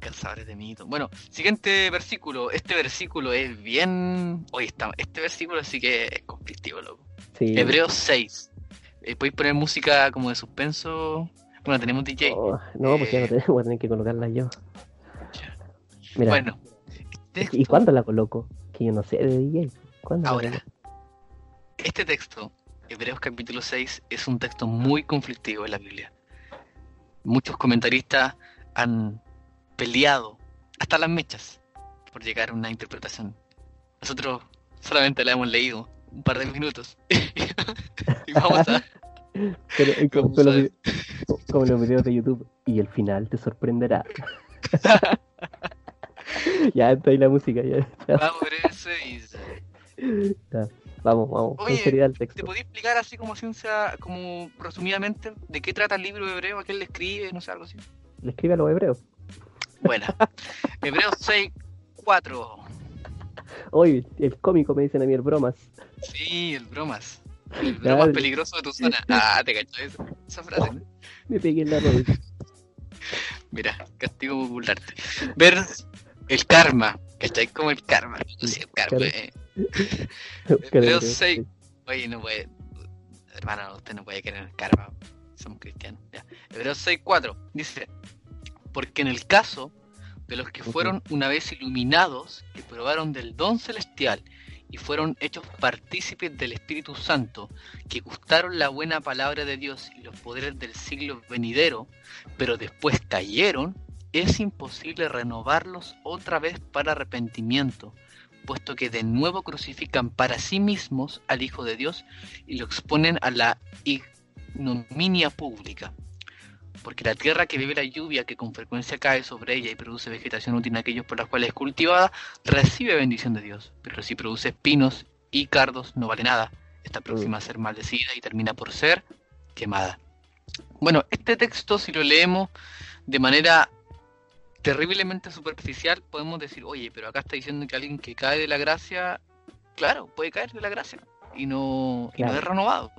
Cazadores de mitos. Bueno, siguiente versículo. Este versículo es bien. Oye, está... este versículo sí que es conflictivo, loco. Sí. Hebreos 6. Eh, ¿Podéis poner música como de suspenso? Bueno, tenemos DJ. Oh, no, pues ya no Eh. tenemos, voy a tener que colocarla yo. Mira, Bueno. ¿y cuándo la coloco? Que yo no sé de DJ. ¿Cuándo Ahora, este texto, Hebreos capítulo 6, es un texto muy conflictivo en la Biblia. Muchos comentaristas han peleado hasta las mechas por llegar a una interpretación. Nosotros solamente la hemos leído un par de minutos. y vamos a... Pero, como, los, como los videos de YouTube. Y el final te sorprenderá. ya está ahí la música. Ya, ya. Vamos y... Ya. Vamos, vamos. Oye, seriedad al ¿Te texto. podía explicar así como ciencia, como resumidamente, de qué trata el libro Hebreo? ¿A quién le escribe? No sé, algo así. Le escribe a los hebreos. Bueno, Hebreos 6, 4. Oye, el cómico me dicen a mí el bromas. Sí, el bromas. El bromas el- peligroso de tu zona. Ah, te cachó esa, esa frase. ¿no? Me pegué en la rodilla. Mira, castigo popular. Ver el karma. ¿Cachai? Como el karma. No sé, el karma. Eh. Hebreos que- 6. Oye, no puede. Hermano, usted no puede en el karma. Somos cristianos. Ya. Hebreos 6, 4. Dice: Porque en el caso de los que fueron una vez iluminados, que probaron del don celestial y fueron hechos partícipes del Espíritu Santo, que gustaron la buena palabra de Dios y los poderes del siglo venidero, pero después cayeron, es imposible renovarlos otra vez para arrepentimiento, puesto que de nuevo crucifican para sí mismos al Hijo de Dios y lo exponen a la ignominia pública. Porque la tierra que bebe la lluvia que con frecuencia cae sobre ella y produce vegetación útil en aquellos por los cuales es cultivada, recibe bendición de Dios. Pero si produce espinos y cardos, no vale nada. Está próxima a ser maldecida y termina por ser quemada. Bueno, este texto, si lo leemos de manera terriblemente superficial, podemos decir, oye, pero acá está diciendo que alguien que cae de la gracia, claro, puede caer de la gracia y no, y no es renovado.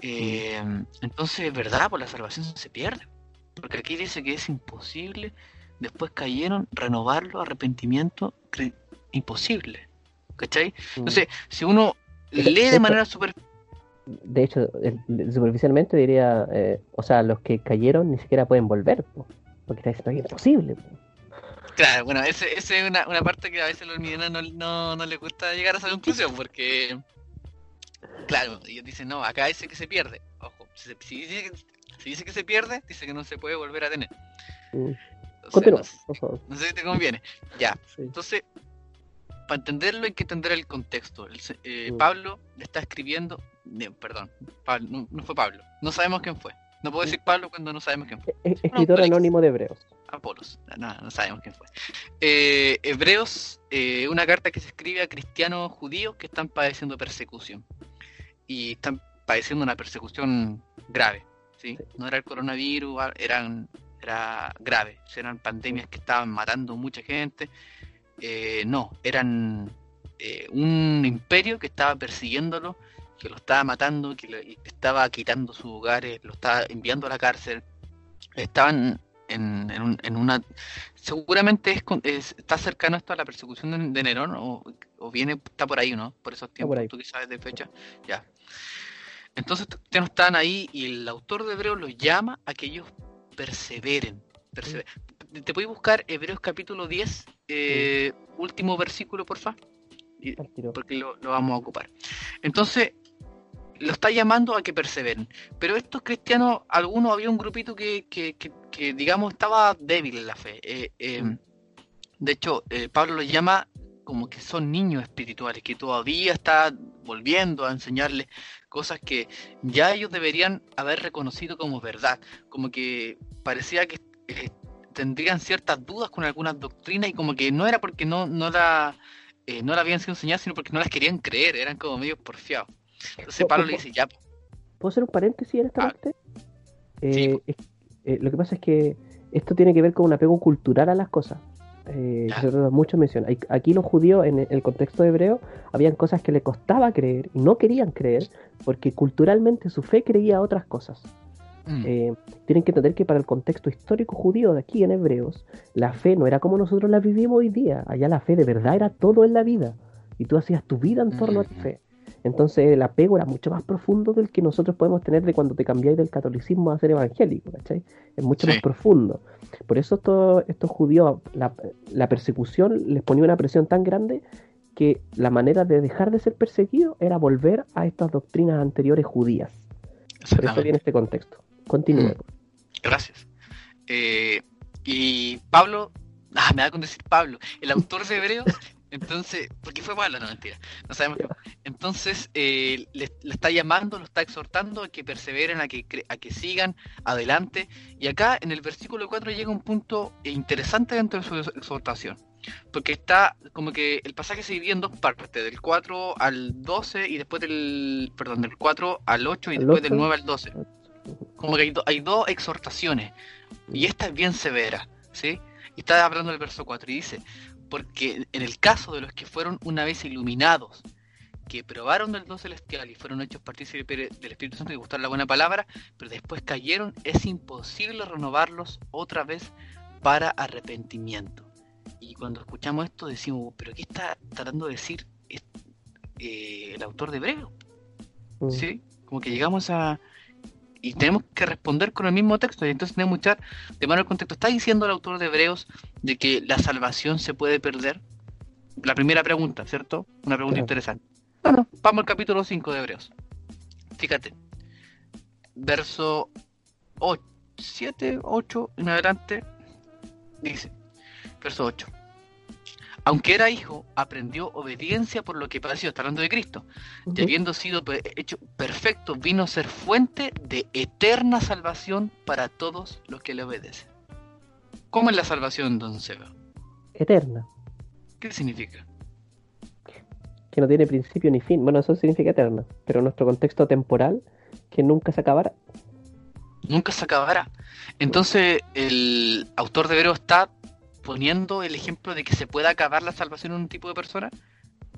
Eh, entonces, es verdad, por la salvación se pierde. Porque aquí dice que es imposible, después cayeron, renovarlo, arrepentimiento, imposible. ¿Cachai? Entonces, si uno lee de manera super... De hecho, superficialmente diría, eh, o sea, los que cayeron ni siquiera pueden volver, po, porque está diciendo que es imposible. po. Claro, bueno, ese, ese es una, una parte que a veces a los almidianos no, no, no les gusta llegar a esa conclusión, porque, claro, ellos dicen, no, acá dice que se pierde. Ojo, si, si dice, que, si dice que se pierde, dice que no se puede volver a tener. Mm. Entonces, Continúa, no, sé- por favor. no sé si te conviene. Ya, Sí. entonces, para entenderlo hay que entender el contexto. El eh, Mm. Pablo le está escribiendo, no, perdón, Pablo, no, no fue Pablo, no sabemos quién fue. No puedo decir Pablo cuando no sabemos quién fue. E- e- Escritor anónimo de Hebreos. Apolos, no, no sabemos quién fue. Eh, Hebreos, eh, una carta que se escribe a cristianos judíos que están padeciendo persecución. Y están padeciendo una persecución grave. ¿sí? Sí. No era el coronavirus, ah, eran, era grave. Eran pandemias que estaban matando mucha gente. Eh, no, eran eh, un imperio que estaba persiguiéndolo que lo estaba matando, que le estaba quitando sus hogares, lo estaba enviando a la cárcel. Estaban en, en, un- en una... Seguramente es, con- es- está cercano esto a la persecución de, de Nerón o, o viene, está por ahí, ¿no? Por esos tiempos, por tú que sabes de fecha. Ya. Entonces ya no están ahí y el autor de Hebreos los llama a que ellos perseveren. persever- ¿Te puedes buscar Hebreos capítulo 10, eh, último versículo, Al tiro. porque lo, lo vamos a ocupar. Entonces, lo está llamando a que perseveren. Pero estos cristianos, algunos, había un grupito que, que, que- que, digamos, estaba débil en la fe. Eh, eh, Mm. De hecho, eh, Pablo los llama como que son niños espirituales, que todavía está volviendo a enseñarles cosas que ya ellos deberían haber reconocido como verdad. Como que parecía que tendrían ciertas dudas con algunas doctrinas y como que no era porque no, no la eh, no la habían sido enseñadas, sino porque no las querían creer, eran como medio porfiados. Entonces Pablo le dice, ya, ¿Puedo hacer un paréntesis en esta Ah. parte? Sí, Eh, es- eh, lo que pasa es que esto tiene que ver con un apego cultural a las cosas. Eh, Ya. que se mucho. Hay- Aquí los judíos, en el contexto hebreo, habían cosas que les costaba creer y no querían creer porque culturalmente su fe creía otras cosas. mm, Eh, tienen que entender que para el contexto histórico judío de aquí en Hebreos, la fe no era como nosotros la vivimos hoy día. Allá la fe de verdad era todo en la vida. Y tú hacías tu vida en torno a tu Ujú. fe. Entonces el apego era mucho más profundo del que nosotros podemos tener de cuando te cambiáis del catolicismo a ser evangélico, ¿cachai? Es mucho Sí. más profundo. Por eso estos, estos judíos, la, la persecución les ponía una presión tan grande que la manera de dejar de ser perseguido era volver a estas doctrinas anteriores judías. Por eso viene este contexto. Continúe. Mm. Gracias. Eh, y Pablo, ah, me da con decir Pablo, el autor de Hebreos, entonces, porque fue Pablo, no mentira, no sabemos. qué- Entonces, eh, le, le está llamando, lo está exhortando a que perseveren, a que, a que sigan adelante. Y acá en el versículo 4 llega un punto interesante dentro de su exhortación. Porque está como que el pasaje se divide en dos partes, del 4 al 12 y después del, perdón, del 4 al 8 y Al después del 8. 9 al 12 como que hay, do- hay dos exhortaciones y esta es bien severa, ¿sí? Y está hablando del verso 4 y dice, porque en el caso de los que fueron una vez iluminados, que probaron del don celestial y fueron hechos partícipes del Espíritu Santo y gustar la buena palabra, pero después cayeron, es imposible renovarlos otra vez para arrepentimiento. Y cuando escuchamos esto decimos, pero ¿qué está tratando de decir eh, el autor de Hebreo? Mm. ¿sí? Como que llegamos a... Y tenemos que responder con el mismo texto, y entonces tenemos que echar de mano el contexto. ¿Está diciendo el autor de Hebreos de que la salvación se puede perder? La primera pregunta, ¿cierto? Una pregunta interesante. Bueno, vamos al capítulo 5 de Hebreos. Fíjate. Verso 8, 7, 8 en adelante. Dice, verso 8. Aunque era hijo, aprendió obediencia por lo que padeció. Está hablando de Cristo y habiendo sido hecho perfecto, vino a ser fuente de eterna salvación para todos los que le obedecen. ¿Cómo es la salvación, don Seba? Eterna, ¿Qué significa? que no tiene principio ni fin. Bueno, eso significa eterna, pero nuestro contexto temporal, que nunca se acabará. Nunca se acabará. Entonces, el autor de Hebreo está poniendo el ejemplo de que se pueda acabar la salvación en un tipo de persona.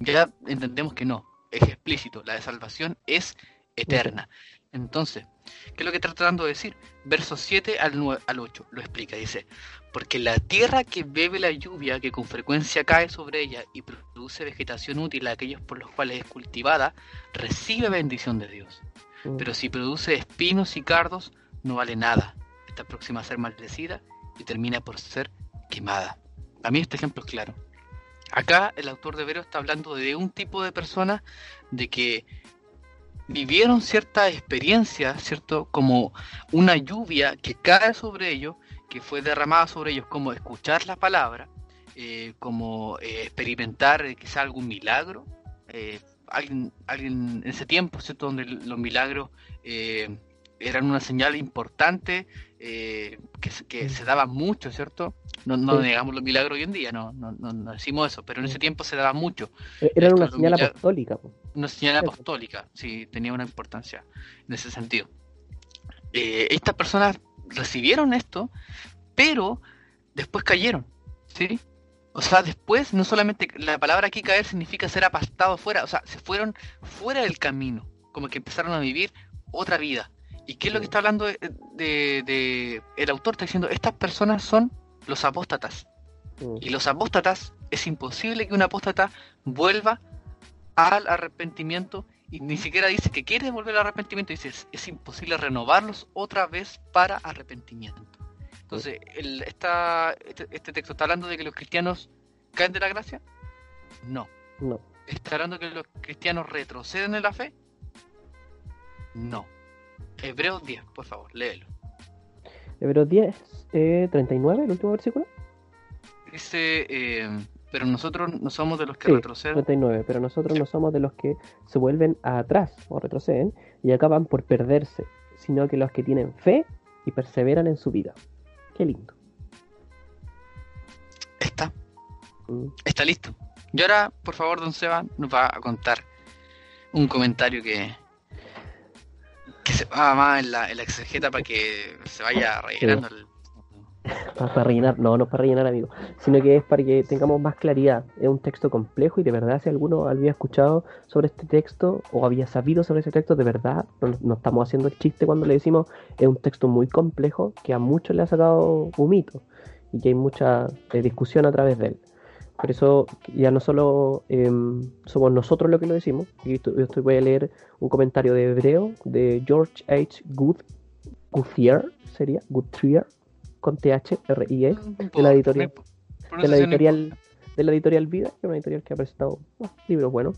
Ya entendemos que no, es explícito, la de salvación es eterna. Entonces, ¿qué es lo que está tratando de decir? Versos 7 al, 9, al 8 lo explica, dice, porque la tierra que bebe la lluvia que con frecuencia cae sobre ella y produce vegetación útil a aquellos por los cuales es cultivada, recibe bendición de Dios. Mm. Pero si produce espinos y cardos, no vale nada. Está próxima a ser maldecida y termina por ser quemada. A mí este ejemplo es claro. Acá el autor de Vero está hablando de un tipo de personas de que vivieron cierta experiencia, ¿cierto? Como una lluvia que cae sobre ellos, que fue derramada sobre ellos, como escuchar la palabra, eh, como eh, experimentar eh, quizá algún milagro. eh, alguien, alguien en ese tiempo, ¿cierto? Donde los milagros eran una señal importante, eh, que, se- que se daba mucho, ¿cierto? No, no Sí. negamos los milagros hoy en día, no, no, no, no decimos eso, pero en ese tiempo se daba mucho. Era esto una señal apostólica. po. Una señal apostólica, sí, tenía una importancia en ese sentido. Eh, estas personas recibieron esto, pero después cayeron, ¿sí? O sea, después, no solamente la palabra aquí caer significa ser apastado fuera, o sea, se fueron fuera del camino, como que empezaron a vivir otra vida. ¿Y qué es lo que está hablando de, de- de- el autor? Está diciendo, estas personas son los apóstatas. Mm. Y los apóstatas, es imposible que un apóstata vuelva al arrepentimiento y ni siquiera dice que quiere volver al arrepentimiento, dice es, es imposible renovarlos otra vez para arrepentimiento. Entonces, el, esta, este, este texto está hablando de que los cristianos caen de la gracia. No. No. ¿Está hablando de que los cristianos retroceden en la fe? No. Hebreos 10, por favor, léelo. Hebreos 10, eh, 39, el último versículo. Dice, eh, pero nosotros no somos de los que Sí, retroceden. 39, pero nosotros no somos de los que se vuelven atrás o retroceden y acaban por perderse, sino que los que tienen fe y perseveran en su vida. Qué lindo. Está, Mm. está listo. Y ahora, por favor, don Seba nos va a contar un comentario que va más en la, en la exegeta para que se vaya rellenando el... Para, para rellenar, no, no para rellenar, amigo, sino que es para que tengamos más claridad. Es un texto complejo y de verdad, si alguno había escuchado sobre este texto o había sabido sobre ese texto, de verdad, no, no estamos haciendo el chiste cuando le decimos es un texto muy complejo que a muchos le ha sacado un mito y que hay mucha eh, discusión a través de él. Por eso ya no solo em, somos nosotros los que lo decimos, y esto- yo estoy- voy a leer un comentario de hebreo de George H. Good, Guthier, sería Guthier, con T-H-R-I-E, de la editorial- de la editorial de la editorial Vida, que es una editorial que ha presentado bueno, libros buenos.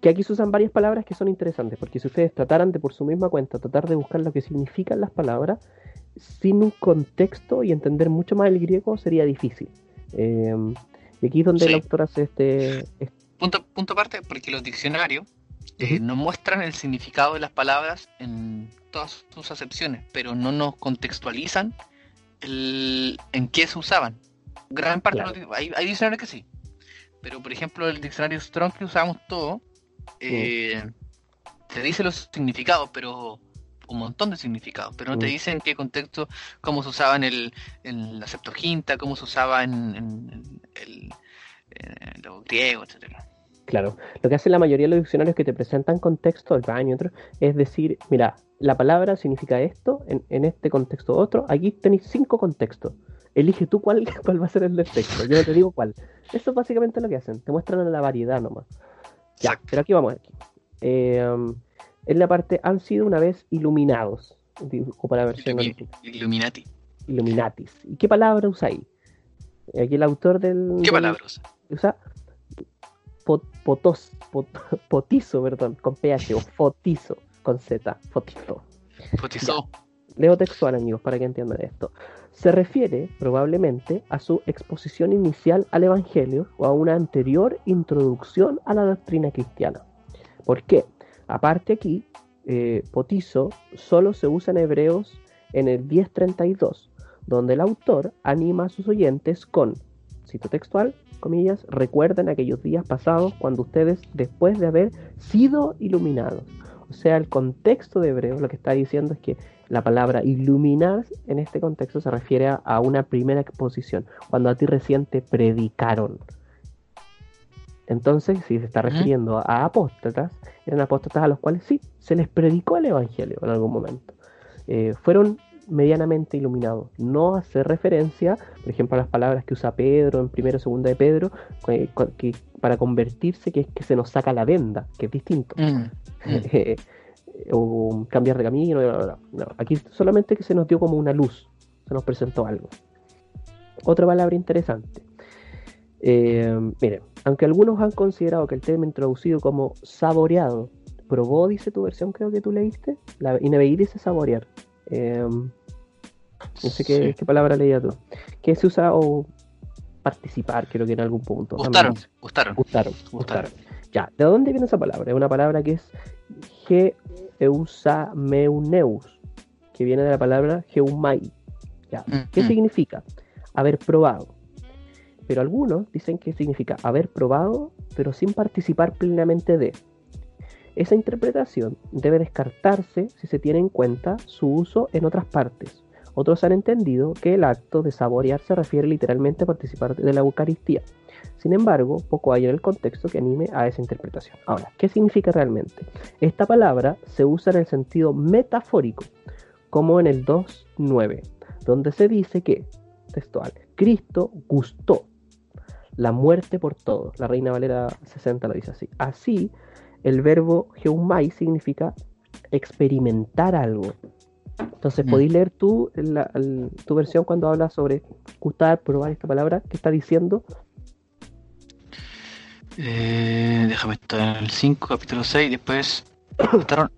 Que aquí se usan varias palabras que son interesantes, porque si ustedes trataran de por su misma cuenta tratar de buscar lo que significan las palabras, sin un contexto y entender mucho más el griego sería difícil. Eh, y aquí es donde el Sí. autor hace este, este- Punto, punto aparte, porque los diccionarios eh, nos muestran el significado de las palabras en todas sus acepciones, pero no nos contextualizan el, en qué se usaban. Gran parte de Claro. los dic- hay, hay diccionarios que sí, pero por ejemplo el diccionario Strong que usamos todo eh, te dice los significados, pero un montón de significados, pero no te Mm. dice en qué contexto, cómo se usaba en, el, en la Septuaginta, cómo se usaba en, en- en el, en los griegos, etcétera. Claro, lo que hacen la mayoría de los diccionarios que te presentan contexto, el baño, otro, es decir, mira, la palabra significa esto, en, en este contexto otro, aquí tenéis cinco contextos. Elige tú cuál, cuál va a ser el del texto, yo no te digo cuál. Eso es básicamente lo que hacen, te muestran la variedad nomás. Ya, Exacto. pero aquí vamos. Aquí. Eh, um, en la parte han sido una vez iluminados, dijo para la versión original, Illuminati. Illuminatis. ¿Y qué palabra usa ahí? Aquí el autor del... ¿Qué palabras? usa pot- potos, pot- potizo, perdón, con PH, o fotizo, con Z, fotizo. Fotizó. Leo textual, amigos, para que entiendan esto. Se refiere probablemente a su exposición inicial al Evangelio o a una anterior introducción a la doctrina cristiana. ¿Por qué? Aparte aquí, eh, potizo solo se usa en Hebreos en el 1032, donde el autor anima a sus oyentes con, cito textual, comillas, recuerden aquellos días pasados cuando ustedes, después de haber sido iluminados. O sea, el contexto de Hebreos lo que está diciendo es que la palabra iluminar en este contexto se refiere a, a una primera exposición, cuando a ti recién te predicaron. Entonces, si se está refiriendo a apóstatas, eran apóstatas a los cuales sí, se les predicó el Evangelio en algún momento. Eh, fueron medianamente iluminados. No hace referencia, por ejemplo, a las palabras que usa Pedro en primero o segunda de Pedro, que, que para convertirse, que es que se nos saca la venda, que es distinto. Mm, mm. Eh, o cambiar de camino. No, aquí solamente que se nos dio como una luz, se nos presentó algo. Otra palabra interesante. Eh, miren, aunque algunos han considerado que el término introducido como saboreado, probó, dice tu versión, creo que tú leíste, la INBI dice saborear. Eh, no sé qué, Sí. qué palabra leía tú. Que se usa o participar, creo que en algún punto. Gustaron, gustaron. Gustaron, Gustaron. Ya, ¿de dónde viene esa palabra? Es una palabra que es Geusameuneus, que viene de la palabra Geumai. Ya. ¿Qué mm. significa? Haber probado. Pero algunos dicen que significa haber probado, pero sin participar plenamente de. Esa interpretación debe descartarse si se tiene en cuenta su uso en otras partes, Otros han entendido que el acto de saborear se refiere literalmente a participar de la Eucaristía. Sin embargo, poco hay en el contexto que anime a esa interpretación. Ahora, ¿qué significa realmente? Esta palabra se usa en el sentido metafórico, como en el 2.9, donde se dice que, textual, Cristo gustó la muerte por todos. La Reina Valera 60 lo dice así. Así, el verbo geumai significa experimentar algo. Entonces, Mm. podéis leer tú la- tu versión cuando habla sobre gustar, probar esta palabra, que está diciendo? Eh, déjame estar en el 5, capítulo 6. Después, ¿gustaron,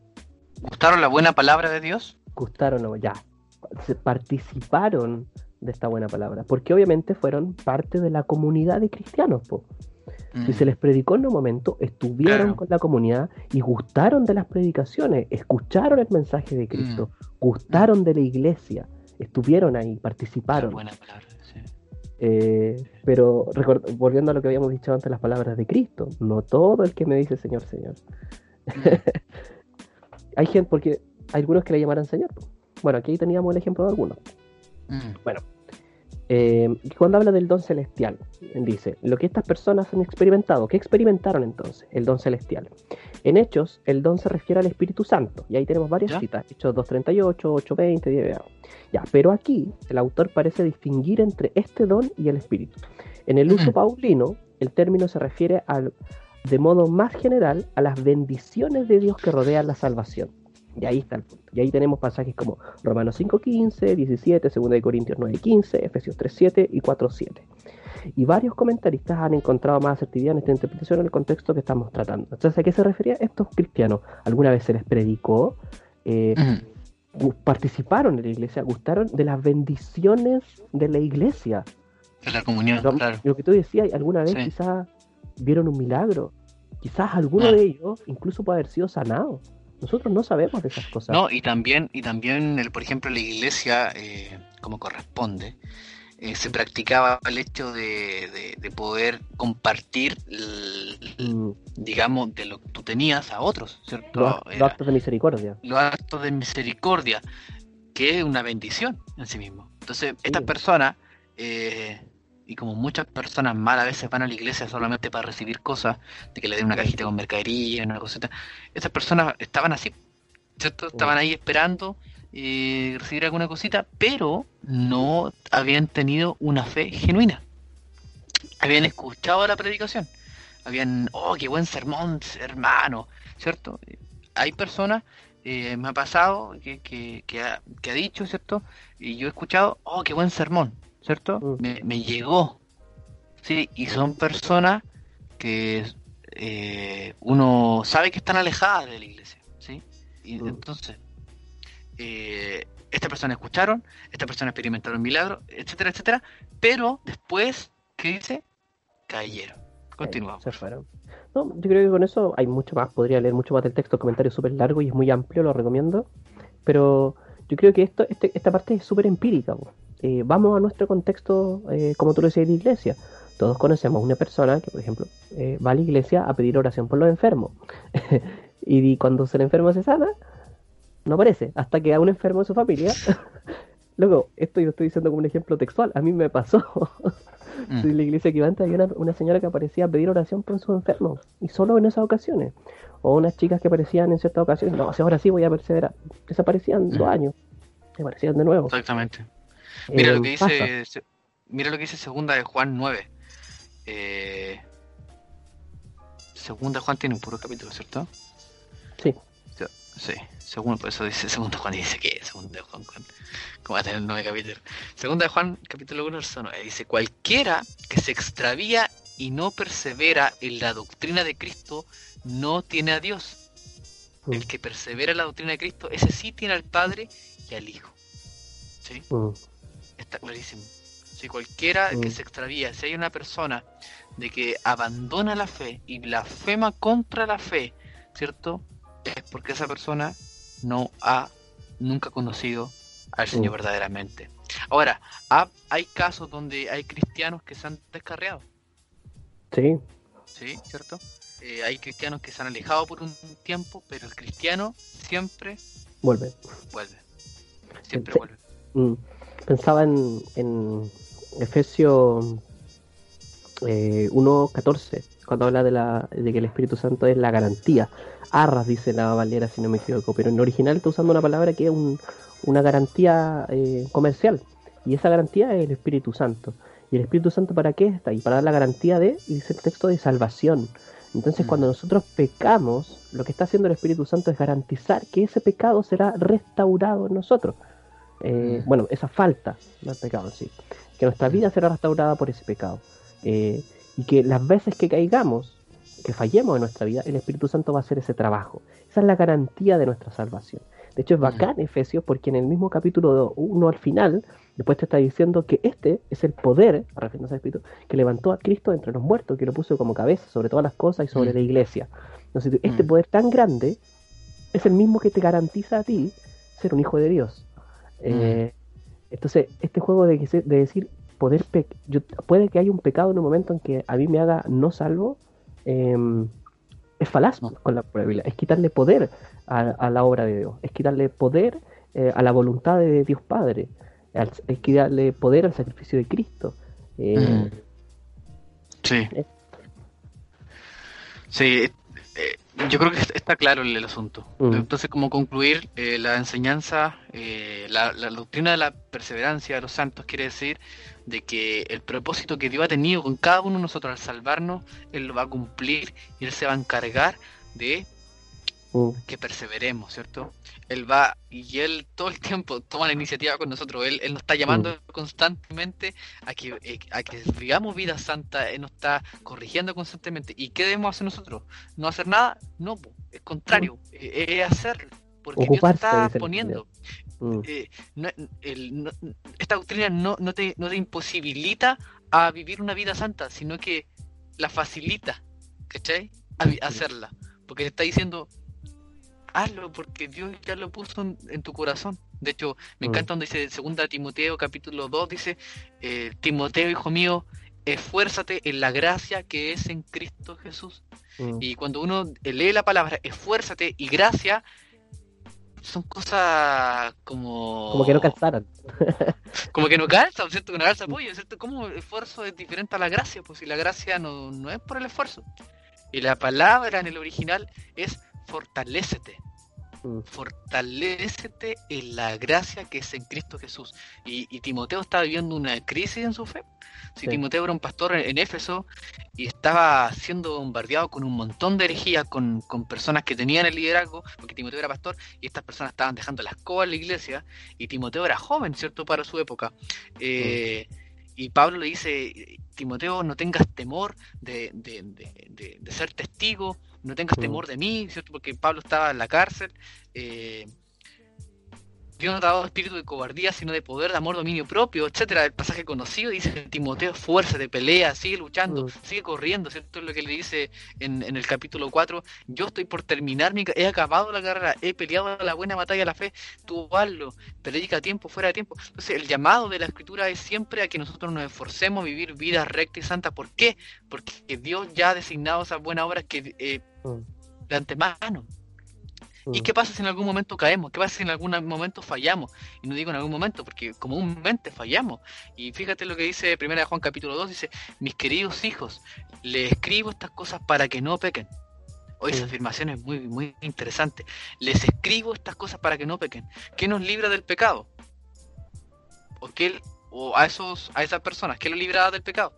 ¿gustaron la buena palabra de Dios? gustaron ya participaron de esta buena palabra, porque obviamente fueron parte de la comunidad de cristianos, po. Si Mm. se les predicó en un momento, estuvieron Claro. con la comunidad y gustaron de las predicaciones, escucharon el mensaje de Cristo, Mm. gustaron de la iglesia, estuvieron ahí, participaron. buena palabra, sí. Eh, pero volviendo a lo que habíamos dicho antes, las palabras de Cristo, no todo el que me dice Señor, Señor. Hay gente, porque hay algunos que le llamarán Señor. po. Bueno, aquí teníamos el ejemplo de algunos. Mm. Eh, cuando habla del don celestial, dice, lo que estas personas han experimentado, ¿qué experimentaron entonces? El don celestial. En Hechos, el don se refiere al Espíritu Santo, y ahí tenemos varias ¿Ya? citas, Hechos 2.38, 8.20, 10, ya, pero aquí el autor parece distinguir entre este don y el Espíritu. En el uso Mm. paulino, el término se refiere al, de modo más general a las bendiciones de Dios que rodean la salvación. Y ahí está el punto. Y ahí tenemos pasajes como Romanos 5.15, 17, 2 de Corintios 9.15, Efesios 3.7 y 4.7. Y varios comentaristas han encontrado más asertividad en esta interpretación en el contexto que estamos tratando. Entonces, ¿a qué se refería estos cristianos? ¿Alguna vez se les predicó? Eh, Mm. ¿Participaron en la iglesia? ¿Gustaron de las bendiciones de la iglesia? De la comunión, Lo, claro. lo que tú decías, alguna vez Sí. quizás vieron un milagro. Quizás alguno Ah. de ellos incluso puede haber sido sanado. Nosotros no sabemos de esas cosas. No, y también, y también el, por ejemplo, la iglesia, eh, como corresponde, eh, se practicaba el hecho de, de- de poder compartir, el- el- Mm, digamos, de lo que tú tenías a otros, ¿cierto? los, actos de misericordia. los actos de misericordia, que es una bendición en sí mismo. Entonces, estas personas, eh, y como muchas personas mal a veces van a la iglesia solamente para recibir cosas, de que le den una cajita con mercadería, una cosita, estas personas estaban así, ¿cierto? Estaban ahí esperando eh, recibir alguna cosita, pero no habían tenido una fe genuina. Habían escuchado la predicación, habían, oh, qué buen sermón, hermano, ¿cierto? Hay personas eh, me ha pasado que, que, que, ha, que ha dicho, ¿cierto? Y yo he escuchado, oh, qué buen sermón, ¿cierto? Mm. Me, me llegó, ¿sí? Y son personas que eh, uno sabe que están alejadas de la iglesia, ¿sí? Y Mm. entonces, eh, estas personas escucharon, estas personas experimentaron milagros, etcétera, etcétera, pero después, ¿qué dice? Cayeron. Continuamos. Se fueron. No, yo creo que con eso hay mucho más. Podría leer mucho más del texto, comentario súper largo y es muy amplio, lo recomiendo. Pero yo creo que esto, este- esta parte es súper empírica. po. Eh, vamos a nuestro contexto, eh, como tú lo decías, de iglesia. Todos conocemos una persona que, por ejemplo, eh, va a la iglesia a pedir oración por los enfermos. y cuando se el enfermo se sana, no aparece. Hasta que a un enfermo de su familia. Luego, esto yo estoy diciendo como un ejemplo textual. A mí me pasó. Mm. En la iglesia que iba antes había una, una señora que aparecía a pedir oración por sus enfermos. Y solo en esas ocasiones. O unas chicas que aparecían en ciertas ocasiones. No, ahora sí voy a perseverar. Desaparecían dos Mm. años. Aparecían de nuevo. Exactamente. Mira Eh, lo que pasa. dice, se- mira lo que dice segunda de Juan 9. Eh, segunda de Juan tiene un puro capítulo, ¿cierto? Sí. Sí, segundo, por eso dice segunda de Juan dice que segunda de Juan, Juan, ¿cómo va a tener nueve capítulos? Segunda de Juan, capítulo 1, verso 9, dice, cualquiera que se extravía y no persevera en la doctrina de Cristo no tiene a Dios. Mm, El que persevera en la doctrina de Cristo, ese sí tiene al Padre y al Hijo. ¿Sí? mm, Está clarísimo. Si cualquiera que Mm. se extravía, si hay una persona de que abandona la fe y blasfema contra la fe, ¿cierto? Es porque esa persona no ha nunca conocido al Señor Mm. verdaderamente. Ahora, ha- hay casos donde hay cristianos que se han descarriado, Sí. ¿sí? ¿Cierto? Eh, hay cristianos que se han alejado por un tiempo, pero el cristiano siempre Vuelve. vuelve. Siempre Sí. vuelve. Mm. Pensaba en, en Efesios eh, 1.14, cuando habla de, la, de que el Espíritu Santo es la garantía. Arras, dice la Valera, si no me equivoco, pero en original está usando una palabra que es un, una garantía eh, comercial. Y esa garantía es el Espíritu Santo. ¿Y el Espíritu Santo para qué está? Y para dar la garantía de, dice el texto, de salvación. Entonces, Mm. cuando nosotros pecamos, lo que está haciendo el Espíritu Santo es garantizar que ese pecado será restaurado en nosotros. Eh, Mm. Bueno, esa falta del pecado en sí. Que nuestra vida será restaurada por ese pecado. Eh, y que las veces que caigamos, que fallemos en nuestra vida, el Espíritu Santo va a hacer ese trabajo. Esa es la garantía de nuestra salvación. De hecho, es bacán Efesios porque en el mismo capítulo 1 al final, después te está diciendo que este es el poder, refiriéndose al Espíritu, que levantó a Cristo entre los muertos, que lo puso como cabeza sobre todas las cosas y sobre Mm. la iglesia. Entonces, este Mm. poder tan grande es el mismo que te garantiza a ti ser un hijo de Dios. Eh, entonces, este juego de, de decir poder pe- yo, puede que haya un pecado en un momento en que a mí me haga no salvo, em, es falaz No. con la probabilidad. Es quitarle poder a, a la obra de Dios, es quitarle poder eh, a la voluntad de Dios Padre, al- es quitarle poder al sacrificio de Cristo. Eh, Mm. Sí. Eh. Sí, yo creo que est- está claro el, el asunto. Mm. Entonces, como concluir, eh, la enseñanza, eh, la, la doctrina de la perseverancia de los santos quiere decir de que el propósito que Dios ha tenido con cada uno de nosotros al salvarnos, Él lo va a cumplir y Él se va a encargar de mm, que perseveremos, ¿cierto? Él va y él todo el tiempo toma la iniciativa con nosotros. Él, él nos está llamando constantemente a que, eh, a que vivamos vida santa. Él nos está corrigiendo constantemente. ¿Y qué debemos hacer nosotros? ¿No hacer nada? No, es contrario, eh, es hacerlo. Porque Dios te Ocuparse, está poniendo. mm, eh, no- el- no- esta doctrina no, no, te, no te imposibilita a vivir una vida santa, sino que la facilita, ¿cachai? A, a hacerla. Porque te está diciendo, hazlo porque Dios ya lo puso en, en tu corazón. De hecho, me Mm. encanta donde dice 2 Timoteo capítulo 2, dice, eh, Timoteo, hijo mío, esfuérzate en la gracia que es en Cristo Jesús. mm, Y cuando uno lee la palabra esfuérzate y gracia, son cosas como... como que no calzaran. Como que no calza, ¿cierto? Que no calza apoyo, ¿cierto? ¿Cómo el esfuerzo es diferente a la gracia? Pues si la gracia no, no es por el esfuerzo. Y la palabra en el original es fortalécete. Mm, Fortalécete en la gracia que es en Cristo Jesús. Y, y Timoteo estaba viviendo una crisis en su fe. Si Sí. Timoteo era un pastor en, en Éfeso y estaba siendo bombardeado con un montón de herejías, con, con personas que tenían el liderazgo, porque Timoteo era pastor y estas personas estaban dejando la escoba en la iglesia, y Timoteo era joven, ¿cierto?, para su época. Eh, Y Pablo le dice, Timoteo, no tengas temor de, de- de- ser testigo, no tengas Mm. temor de mí, ¿cierto? Porque Pablo estaba en la cárcel. eh, Dios no te ha dado espíritu de cobardía, sino de poder, de amor, dominio propio, etcétera. El pasaje conocido dice Timoteo, esfuérzate, pelea, sigue luchando, sigue corriendo, ¿cierto? Es lo que le dice en, en el capítulo 4. Yo estoy por terminar mi he acabado la carrera, he peleado la buena batalla de la fe, tú hazlo, predica a tiempo, fuera de tiempo. Entonces, el llamado de la escritura es siempre a que nosotros nos esforcemos a vivir vidas rectas y santas. ¿Por qué? Porque Dios ya ha designado esas buenas obras que eh, de antemano. ¿Y mm. qué pasa si en algún momento caemos? ¿Qué pasa si en algún momento fallamos? Y no digo en algún momento, porque comúnmente fallamos. Y fíjate lo que dice 1 de Juan capítulo 2, dice, mis queridos hijos, les escribo estas cosas para que no pequen. Hoy esa Mm. afirmación es muy, muy interesante. Les escribo estas cosas para que no pequen. ¿Qué nos libra del pecado? ¿O, qué, o a, esos, a esas personas, ¿qué lo libra del pecado?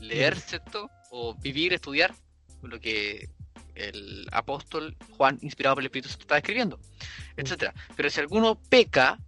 Leer, ¿cierto? O vivir, estudiar, lo que el apóstol Juan, inspirado por el Espíritu Santo, está escribiendo, etcétera. Pero si alguno peca,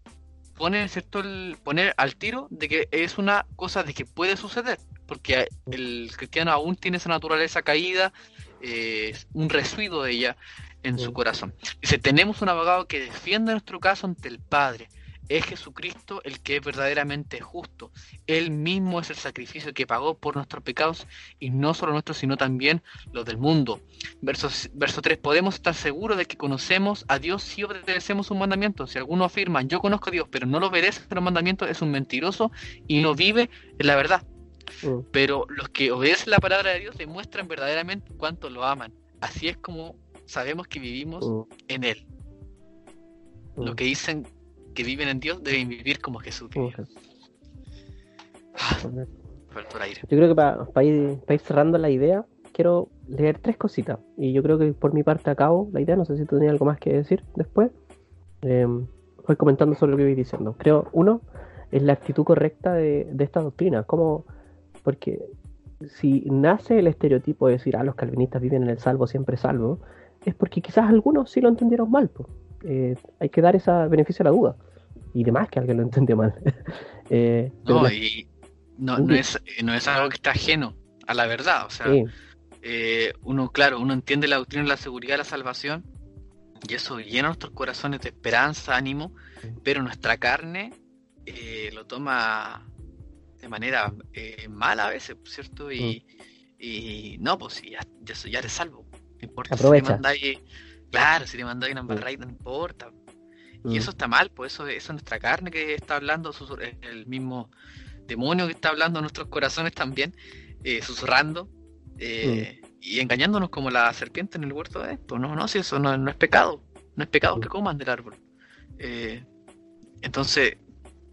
pone cierto el poner al tiro de que es una cosa de que puede suceder, porque el cristiano aún tiene esa naturaleza caída, eh, un residuo de ella en su corazón. Dice, tenemos un abogado que defiende nuestro caso ante el Padre. Es Jesucristo el que es verdaderamente justo. Él mismo es el sacrificio que pagó por nuestros pecados y no solo nuestros, sino también los del mundo. Verso, verso 3. Podemos estar seguros de que conocemos a Dios si obedecemos sus mandamientos. Si alguno afirma, yo conozco a Dios, pero no lo obedece a los mandamientos, es un mentiroso y no vive en la verdad. Mm, Pero los que obedecen la palabra de Dios demuestran verdaderamente cuánto lo aman. Así es como sabemos que vivimos mm, en Él. Lo mm. que dicen que viven en Dios deben vivir como Jesús Como. Jesús. Ah, el aire. Yo creo que para ir, pa ir cerrando la idea, quiero leer tres cositas. Y yo creo que por mi parte acabo la idea. No sé si tú tenías algo más que decir después. Eh, voy comentando sobre lo que voy diciendo. Creo, uno, es la actitud correcta de, de esta doctrina. Como, porque si nace el estereotipo de decir, ah, los calvinistas viven en el salvo, siempre salvo, es porque quizás algunos sí lo entendieron mal. po. Eh, hay que dar ese beneficio a la duda. Y demás que alguien lo entendió mal. Eh, No, y no, no, es, no es algo que está ajeno a la verdad. O sea, sí, eh, uno, claro, uno entiende la doctrina de la seguridad de la salvación y eso llena nuestros corazones de esperanza, ánimo, pero nuestra carne eh, lo toma de manera mala a veces, ¿cierto? Y, y no, pues ya, ya, ya eres salvo. No importa si te Aprovecha. mandáis, claro, si te mandáis una embarradita, no importa. Y Mm. eso está mal, pues eso, eso es nuestra carne que está hablando, el mismo demonio que está hablando en nuestros corazones también, eh, susurrando eh, y engañándonos como la serpiente en el huerto de pues no, no, si eso no, no es pecado, no es pecado que coman del árbol. Eh, entonces,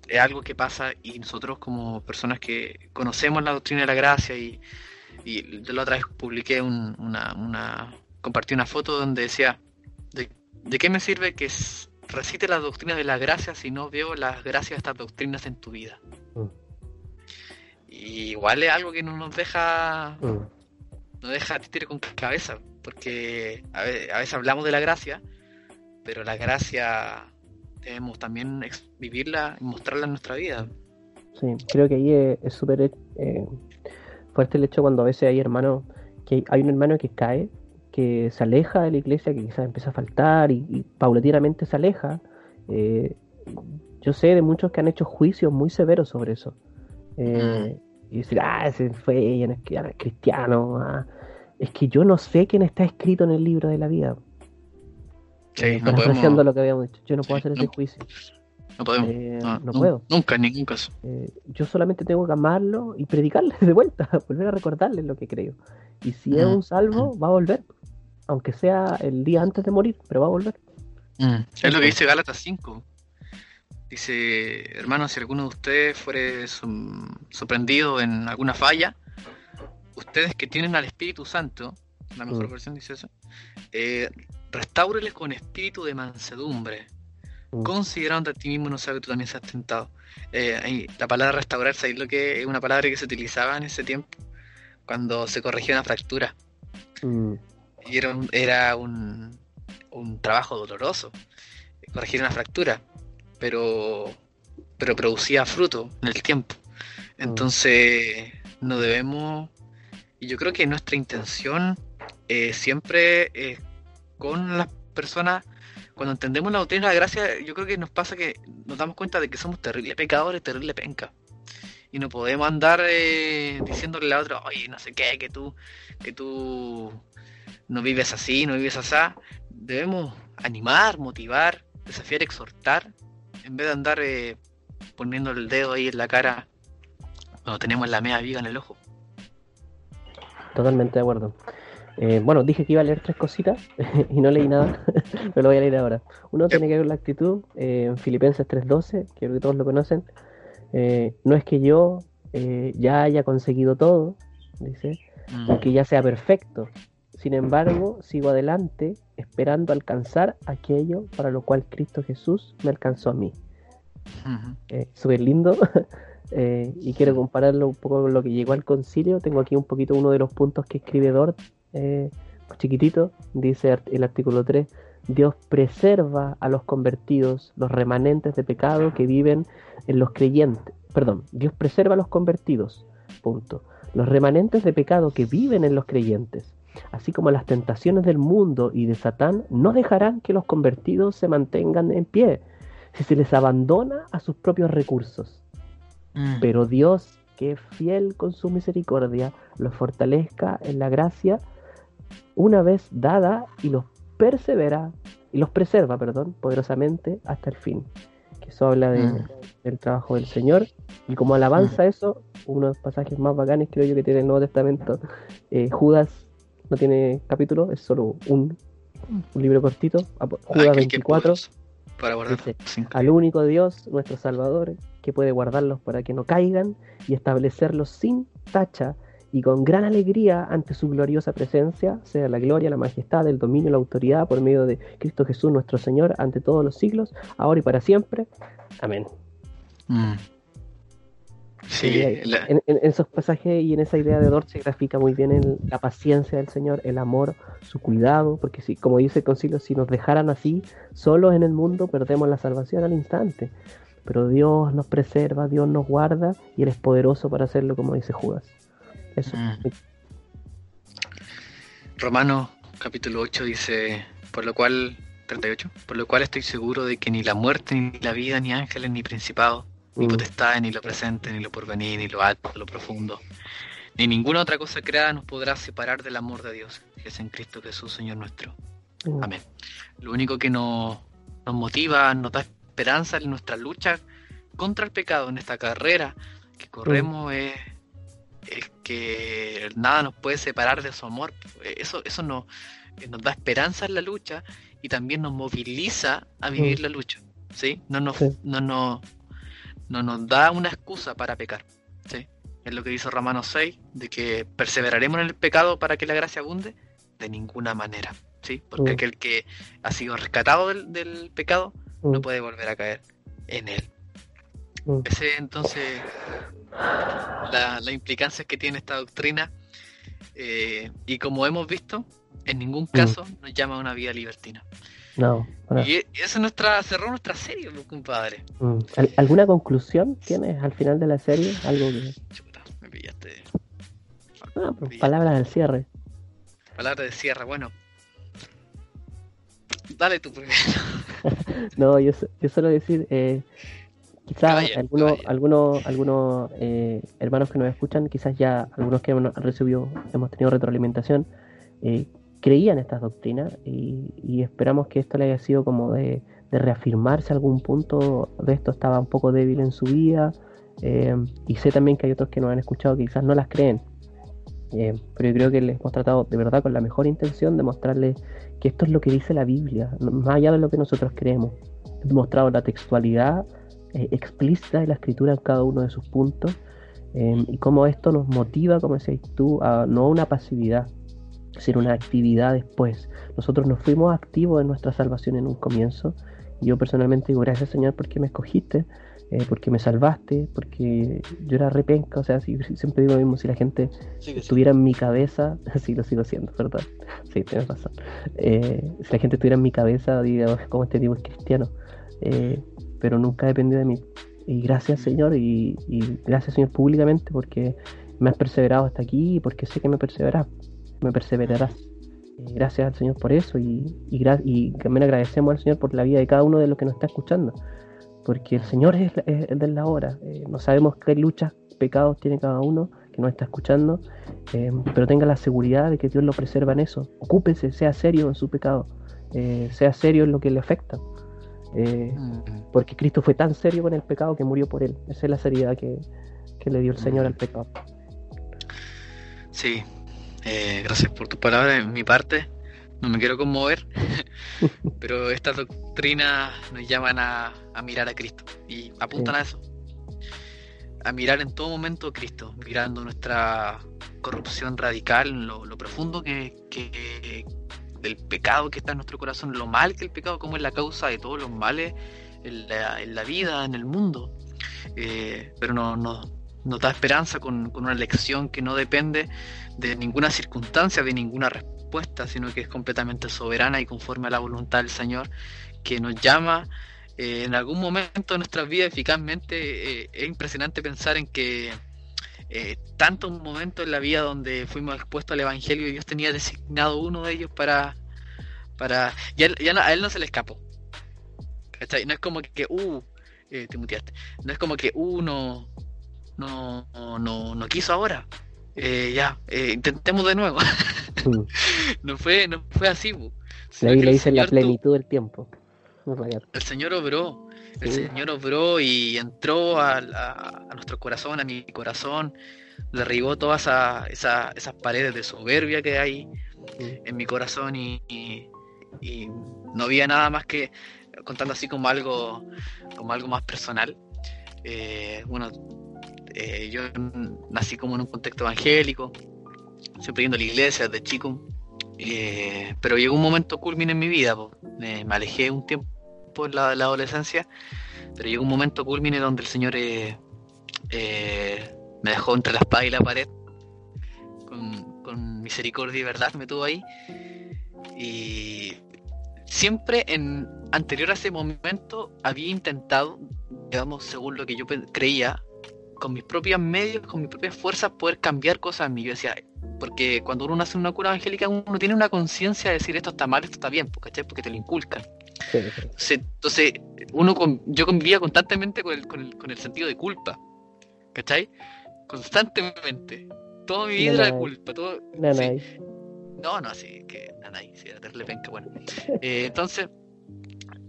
es algo que pasa y nosotros como personas que conocemos la doctrina de la gracia y, y yo la otra vez publiqué un- una, una, compartí una foto donde decía, ¿de, qué me sirve que recite la doctrina de la gracia si no veo las gracias de estas doctrinas en tu vida? Mm. Y igual es algo que no nos deja, Mm. no deja títere con cabeza, porque a ve- a veces, hablamos de la gracia, pero la gracia debemos también vivirla y mostrarla en nuestra vida. Sí, creo que ahí es súper eh, fuerte el hecho cuando a veces hay hermanos, que hay, hay un hermano que cae, que se aleja de la iglesia, que quizás empieza a faltar y, y paulatinamente se aleja. Eh, yo sé de muchos que han hecho juicios muy severos sobre eso. Eh, Y decir, ah, ese fue, ya no es, ya no es cristiano. ah". Es que yo no sé quién está escrito en el libro de la vida. Sí, no podemos, lo que habíamos dicho. Yo no puedo hacer ese no. juicio. no podemos, Eh, no, puedo. nunca, en ningún caso. Eh, yo solamente tengo que amarlo y predicarle de vuelta, volver a recordarle lo que creo. Y si es Mm. un salvo, va a volver. Aunque sea el día antes de morir, pero va a volver. Mm, Es lo que dice Gálatas 5. Dice, hermanos, si alguno de ustedes fuere sorprendido en alguna falla, ustedes que tienen al Espíritu Santo, la mejor Mm. versión dice eso, eh, restáureles con espíritu de mansedumbre, Mm. considerando a ti mismo no sabe que tú también seas tentado. Eh, la palabra restaurarse ahí lo que es una palabra que se utilizaba en ese tiempo, cuando se corregía una fractura. Mm, Y era un, era un, un trabajo doloroso, corregir una fractura, pero, pero producía fruto en el tiempo. Entonces, no debemos, y yo creo que nuestra intención eh, siempre eh, con las personas, cuando entendemos la doctrina de la gracia, yo creo que nos pasa que nos damos cuenta de que somos terribles pecadores, terrible penca. Y no podemos andar eh, diciéndole a la otra, oye, no sé qué, que tú, que tú no vives así, no vives así. Debemos animar, motivar, desafiar, exhortar, en vez de andar eh, poniendo el dedo ahí en la cara cuando tenemos la media viga en el ojo. totalmente de acuerdo. Eh, bueno, dije que iba a leer tres cositas y no leí nada, pero lo voy a leer ahora. Uno tiene que ver con la actitud, eh, en Filipenses 3.12, que creo que todos lo conocen. Eh, no es que yo eh, ya haya conseguido todo, dice, Mm. que ya sea perfecto. Sin embargo, sigo adelante esperando alcanzar aquello para lo cual Cristo Jesús me alcanzó a mí. Ujú. Eh, Súper lindo. Eh, y quiero compararlo un poco con lo que llegó al concilio. Tengo aquí un poquito uno de los puntos que escribe Dort, eh, chiquitito. Dice el artículo 3. Dios preserva a los convertidos, los remanentes de pecado que viven en los creyentes. Perdón, Dios preserva a los convertidos. Punto. Los remanentes de pecado que viven en los creyentes, así como las tentaciones del mundo y de Satán, no dejarán que los convertidos se mantengan en pie si se les abandona a sus propios recursos. Mm. Pero Dios, que es fiel con su misericordia, los fortalezca en la gracia una vez dada y los persevera y los preserva, perdón, poderosamente hasta el fin. Que eso habla de- Mm. del trabajo del Señor y como alabanza a eso, uno de los pasajes más bacanes creo yo que tiene el Nuevo Testamento, eh, Judas no tiene capítulo, es solo un, un libro cortito, Ay, Judas qué- qué 24, poderoso. Para al único Dios, nuestro Salvador, que puede guardarlos para que no caigan y establecerlos sin tacha y con gran alegría ante su gloriosa presencia, sea la gloria, la majestad, el dominio, la autoridad por medio de Cristo Jesús nuestro Señor ante todos los siglos, ahora y para siempre. Amén. Mm. Sí, la- en, en esos pasajes y en esa idea de Dort se grafica muy bien el- la paciencia del Señor, el amor, su cuidado, porque si, como dice el concilio, si nos dejaran así, solos en el mundo, perdemos la salvación al instante. Pero Dios nos preserva, Dios nos guarda y Él es poderoso para hacerlo, como dice Judas. Eso. Mm. Romanos capítulo 8 dice, por lo cual, 38, por lo cual estoy seguro de que ni la muerte, ni la vida, ni ángeles, ni principados, ni Mm. potestades, ni lo presente, ni lo porvenir, ni lo alto, lo profundo, ni ninguna otra cosa creada nos podrá separar del amor de Dios, que es en Cristo Jesús, Señor nuestro. Mm. Amén. Lo único que nos, nos motiva, nos da esperanza en nuestra lucha contra el pecado, en esta carrera que corremos, es, es que nada nos puede separar de su amor. Eso, eso nos, nos da esperanza en la lucha y también nos moviliza a vivir Mm. la lucha. ¿sí? No, nos, Sí. no, nos- no nos da una excusa para pecar. ¿sí? Es lo que dice Romanos 6, de que perseveraremos en el pecado para que la gracia abunde. De ninguna manera. ¿sí? Porque Mm. aquel que ha sido rescatado del, del pecado Mm. no puede volver a caer en él. Mm. Ese entonces la, la implicancia que tiene esta doctrina eh, y como hemos visto, en ningún caso nos llama a una vida libertina. No, Y e- esa es nuestra, cerró nuestra serie, pues, compadre. Mm. ¿Al- ¿Alguna conclusión tienes al final de la serie? Algo que... Chuta, me pillaste. Ah, pues, palabras al cierre. Palabra de cierre, bueno. Dale tú primero. No, yo, yo suelo decir, eh, quizás algunos, algunos, algunos eh, hermanos que nos escuchan, quizás ya algunos que hemos recibido, hemos tenido retroalimentación, eh, creían estas doctrinas y, y esperamos que esto le haya sido como de, reafirmarse algún punto de esto estaba un poco débil en su vida eh, y sé también que hay otros que nos han escuchado que quizás no las creen. Eh, pero yo creo que les hemos tratado de verdad con la mejor intención de mostrarles que esto es lo que dice la Biblia, más allá de lo que nosotros creemos. Hemos mostrado la textualidad eh, explícita de la escritura en cada uno de sus puntos y cómo esto nos motiva, como decías tú, a no una pasividad, sino una actividad después. Nosotros no fuimos activos en nuestra salvación en un comienzo. Yo personalmente digo gracias Señor porque me escogiste, eh, porque me salvaste, porque yo era repenca, o sea, si- si- siempre digo lo mismo, si la gente estuviera en mi cabeza, sí lo sigo siendo, ¿verdad? Sí, tienes razón. Eh, si la gente estuviera en mi cabeza, diría, "Oh, como este tipo es cristiano, Eh, pero nunca dependía de mí. Y gracias Señor, y, y gracias Señor públicamente porque me has perseverado hasta aquí y porque sé que me perseverarás, me perseverarás. Eh, gracias al Señor por eso y, y, y también agradecemos al Señor por la vida de cada uno de los que nos está escuchando, porque el Señor es, es el de la hora. Eh, no sabemos qué luchas, pecados tiene cada uno que nos está escuchando, eh, pero tenga la seguridad de que Dios lo preserva en eso. Ocúpese, sea serio en su pecado, sea serio en lo que le afecta. Eh, porque Cristo fue tan serio con el pecado que murió por él. Esa es la seriedad que, que le dio el Señor al pecado. Sí, eh, gracias por tus palabras. En mi parte, no me quiero conmover, pero estas doctrinas nos llaman a, a mirar a Cristo y apuntan Sí. a eso. A mirar en todo momento a Cristo, mirando nuestra corrupción radical, lo, lo profundo que, que- del pecado que está en nuestro corazón, lo mal que el pecado, como es la causa de todos los males en la, en la vida, en el mundo. Eh, pero no, no- nos da esperanza con, con una lección que no depende de ninguna circunstancia, de ninguna respuesta, sino que es completamente soberana y conforme a la voluntad del Señor, que nos llama eh, en algún momento de nuestras vidas eficazmente. eh, es impresionante pensar en que eh, tantos momentos en la vida donde fuimos expuestos al Evangelio y Dios tenía designado uno de ellos para... para y él, a- él no se le escapó. No es como que, uh, te. No es como que, uh, no, no, no, quiso ahora. Eh, ya, eh, intentemos de nuevo. Mm. no fue, no fue así, Biblia el dice la tu- plenitud del tiempo. El Señor obró, el Sí. Señor obró y entró a, a- a nuestro corazón, a mi corazón, derribó todas esa- esa- esas paredes de soberbia que hay en mi corazón y, y- y no había nada más que contando así como algo, como algo más personal. Eh, bueno, eh, yo nací como en un contexto evangélico, siempre yendo a la iglesia desde chico, eh, pero llegó un momento culmine en mi vida, me, alejé un tiempo en la, adolescencia, pero llegó un momento culmine donde el Señor me dejó entre la espada y la pared, con, con misericordia y verdad me tuvo ahí, y siempre en anterior a ese momento había intentado, digamos, según lo que yo creía, con mis propios medios, con mis propias fuerzas, poder cambiar cosas en mí. Yo decía, porque cuando uno hace una cura evangélica, uno tiene una conciencia de decir esto está mal, esto está bien, ¿cachai? Porque te lo inculcan. Entonces, uno yo convivía constantemente con el, con, el, con el sentido de culpa, ¿cachai? Constantemente. Toda mi vida era de culpa. Todo, no, no, sí, que Nanay, sí, era terrible penca, bueno. Eh, entonces,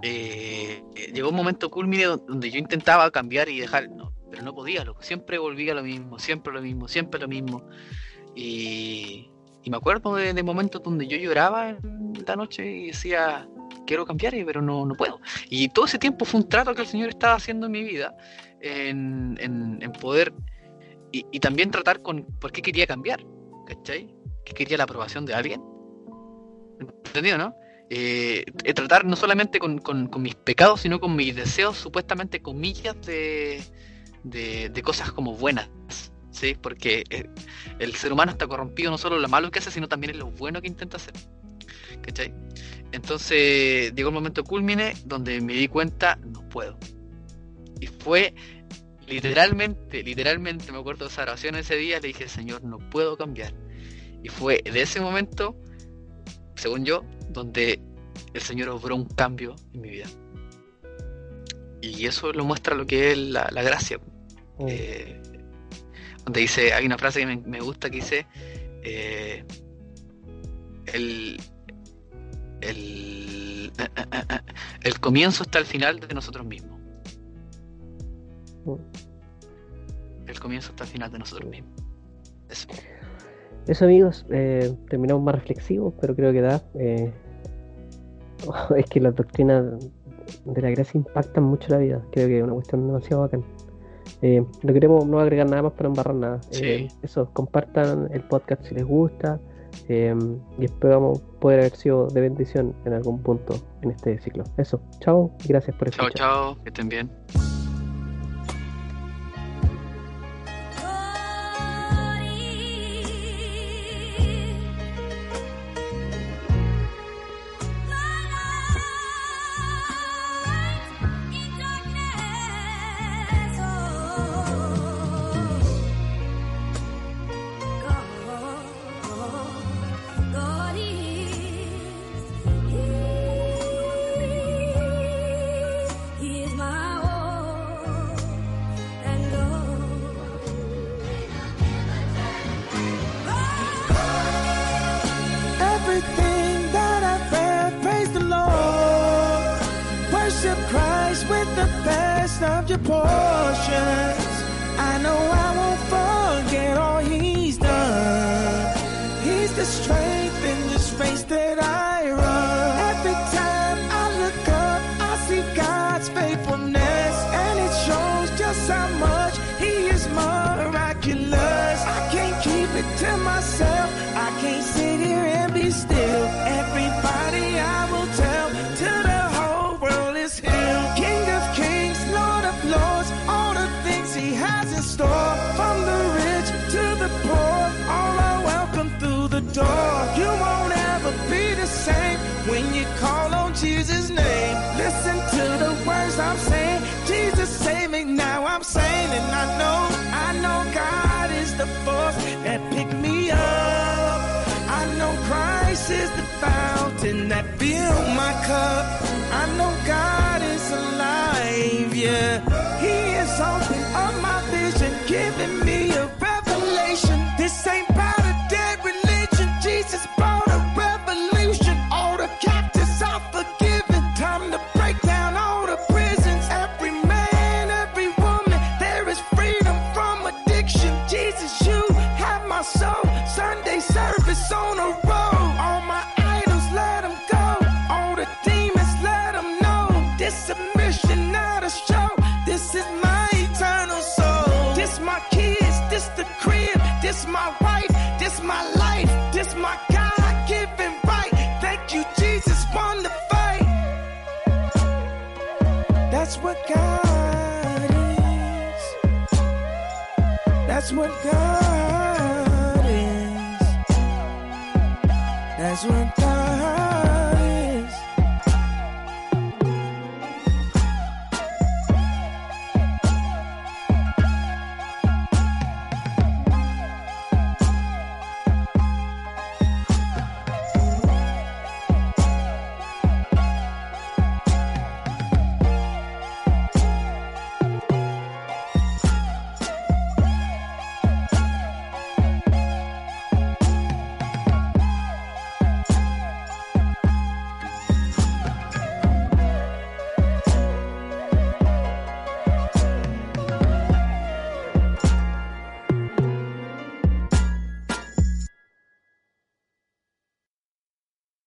eh, llegó un momento culmine donde yo intentaba cambiar y dejar, no, pero no podía, loco. siempre volvía lo mismo, siempre lo mismo, siempre lo mismo. Y, me acuerdo de, momentos donde yo lloraba en la noche y decía, quiero cambiar, pero no, no puedo. Y todo ese tiempo fue un trato que el Señor estaba haciendo en mi vida, en, en, poder, y, y, también tratar con por qué quería cambiar, ¿cachai? que quería la aprobación de alguien. ¿Entendido, no? Eh, eh, tratar no solamente con, mis pecados, sino con mis deseos, supuestamente comillas, de, de, cosas como buenas. ¿sí? Porque eh, el ser humano está corrompido no solo lo malo que hace, sino también lo bueno que intenta hacer. ¿Cachai? Entonces llegó el momento culmine donde me di cuenta, no puedo. Y fue literalmente, literalmente, me acuerdo de esa oración ese día, le dije, Señor, no puedo cambiar. Y fue de ese momento, según yo, donde el Señor obró un cambio en mi vida. Y eso lo muestra lo que es la, gracia. Mm. Eh, donde dice, hay una frase que me, gusta que dice, eh, el, el, el comienzo está al final de nosotros mismos. Mm. El comienzo está al final de nosotros mismos. Eso. Eso amigos, eh, terminamos más reflexivos, pero creo que da. Es que las doctrinas de la gracia impactan mucho la vida. Creo que es una cuestión demasiado bacán. Eh, no queremos no agregar nada más para embarrar nada. Eh, eso, compartan el podcast si les gusta. y esperamos poder haber sido de bendición en algún punto en este ciclo. Eso, chao, gracias por escuchar. Chao, chao, que estén bien. served your portion. I'm saying. Jesus save me now. I'm saying, and I know, I know God is the force that picked me up. I know Christ is the fountain that filled my cup. I know God is alive. Yeah, He is all. What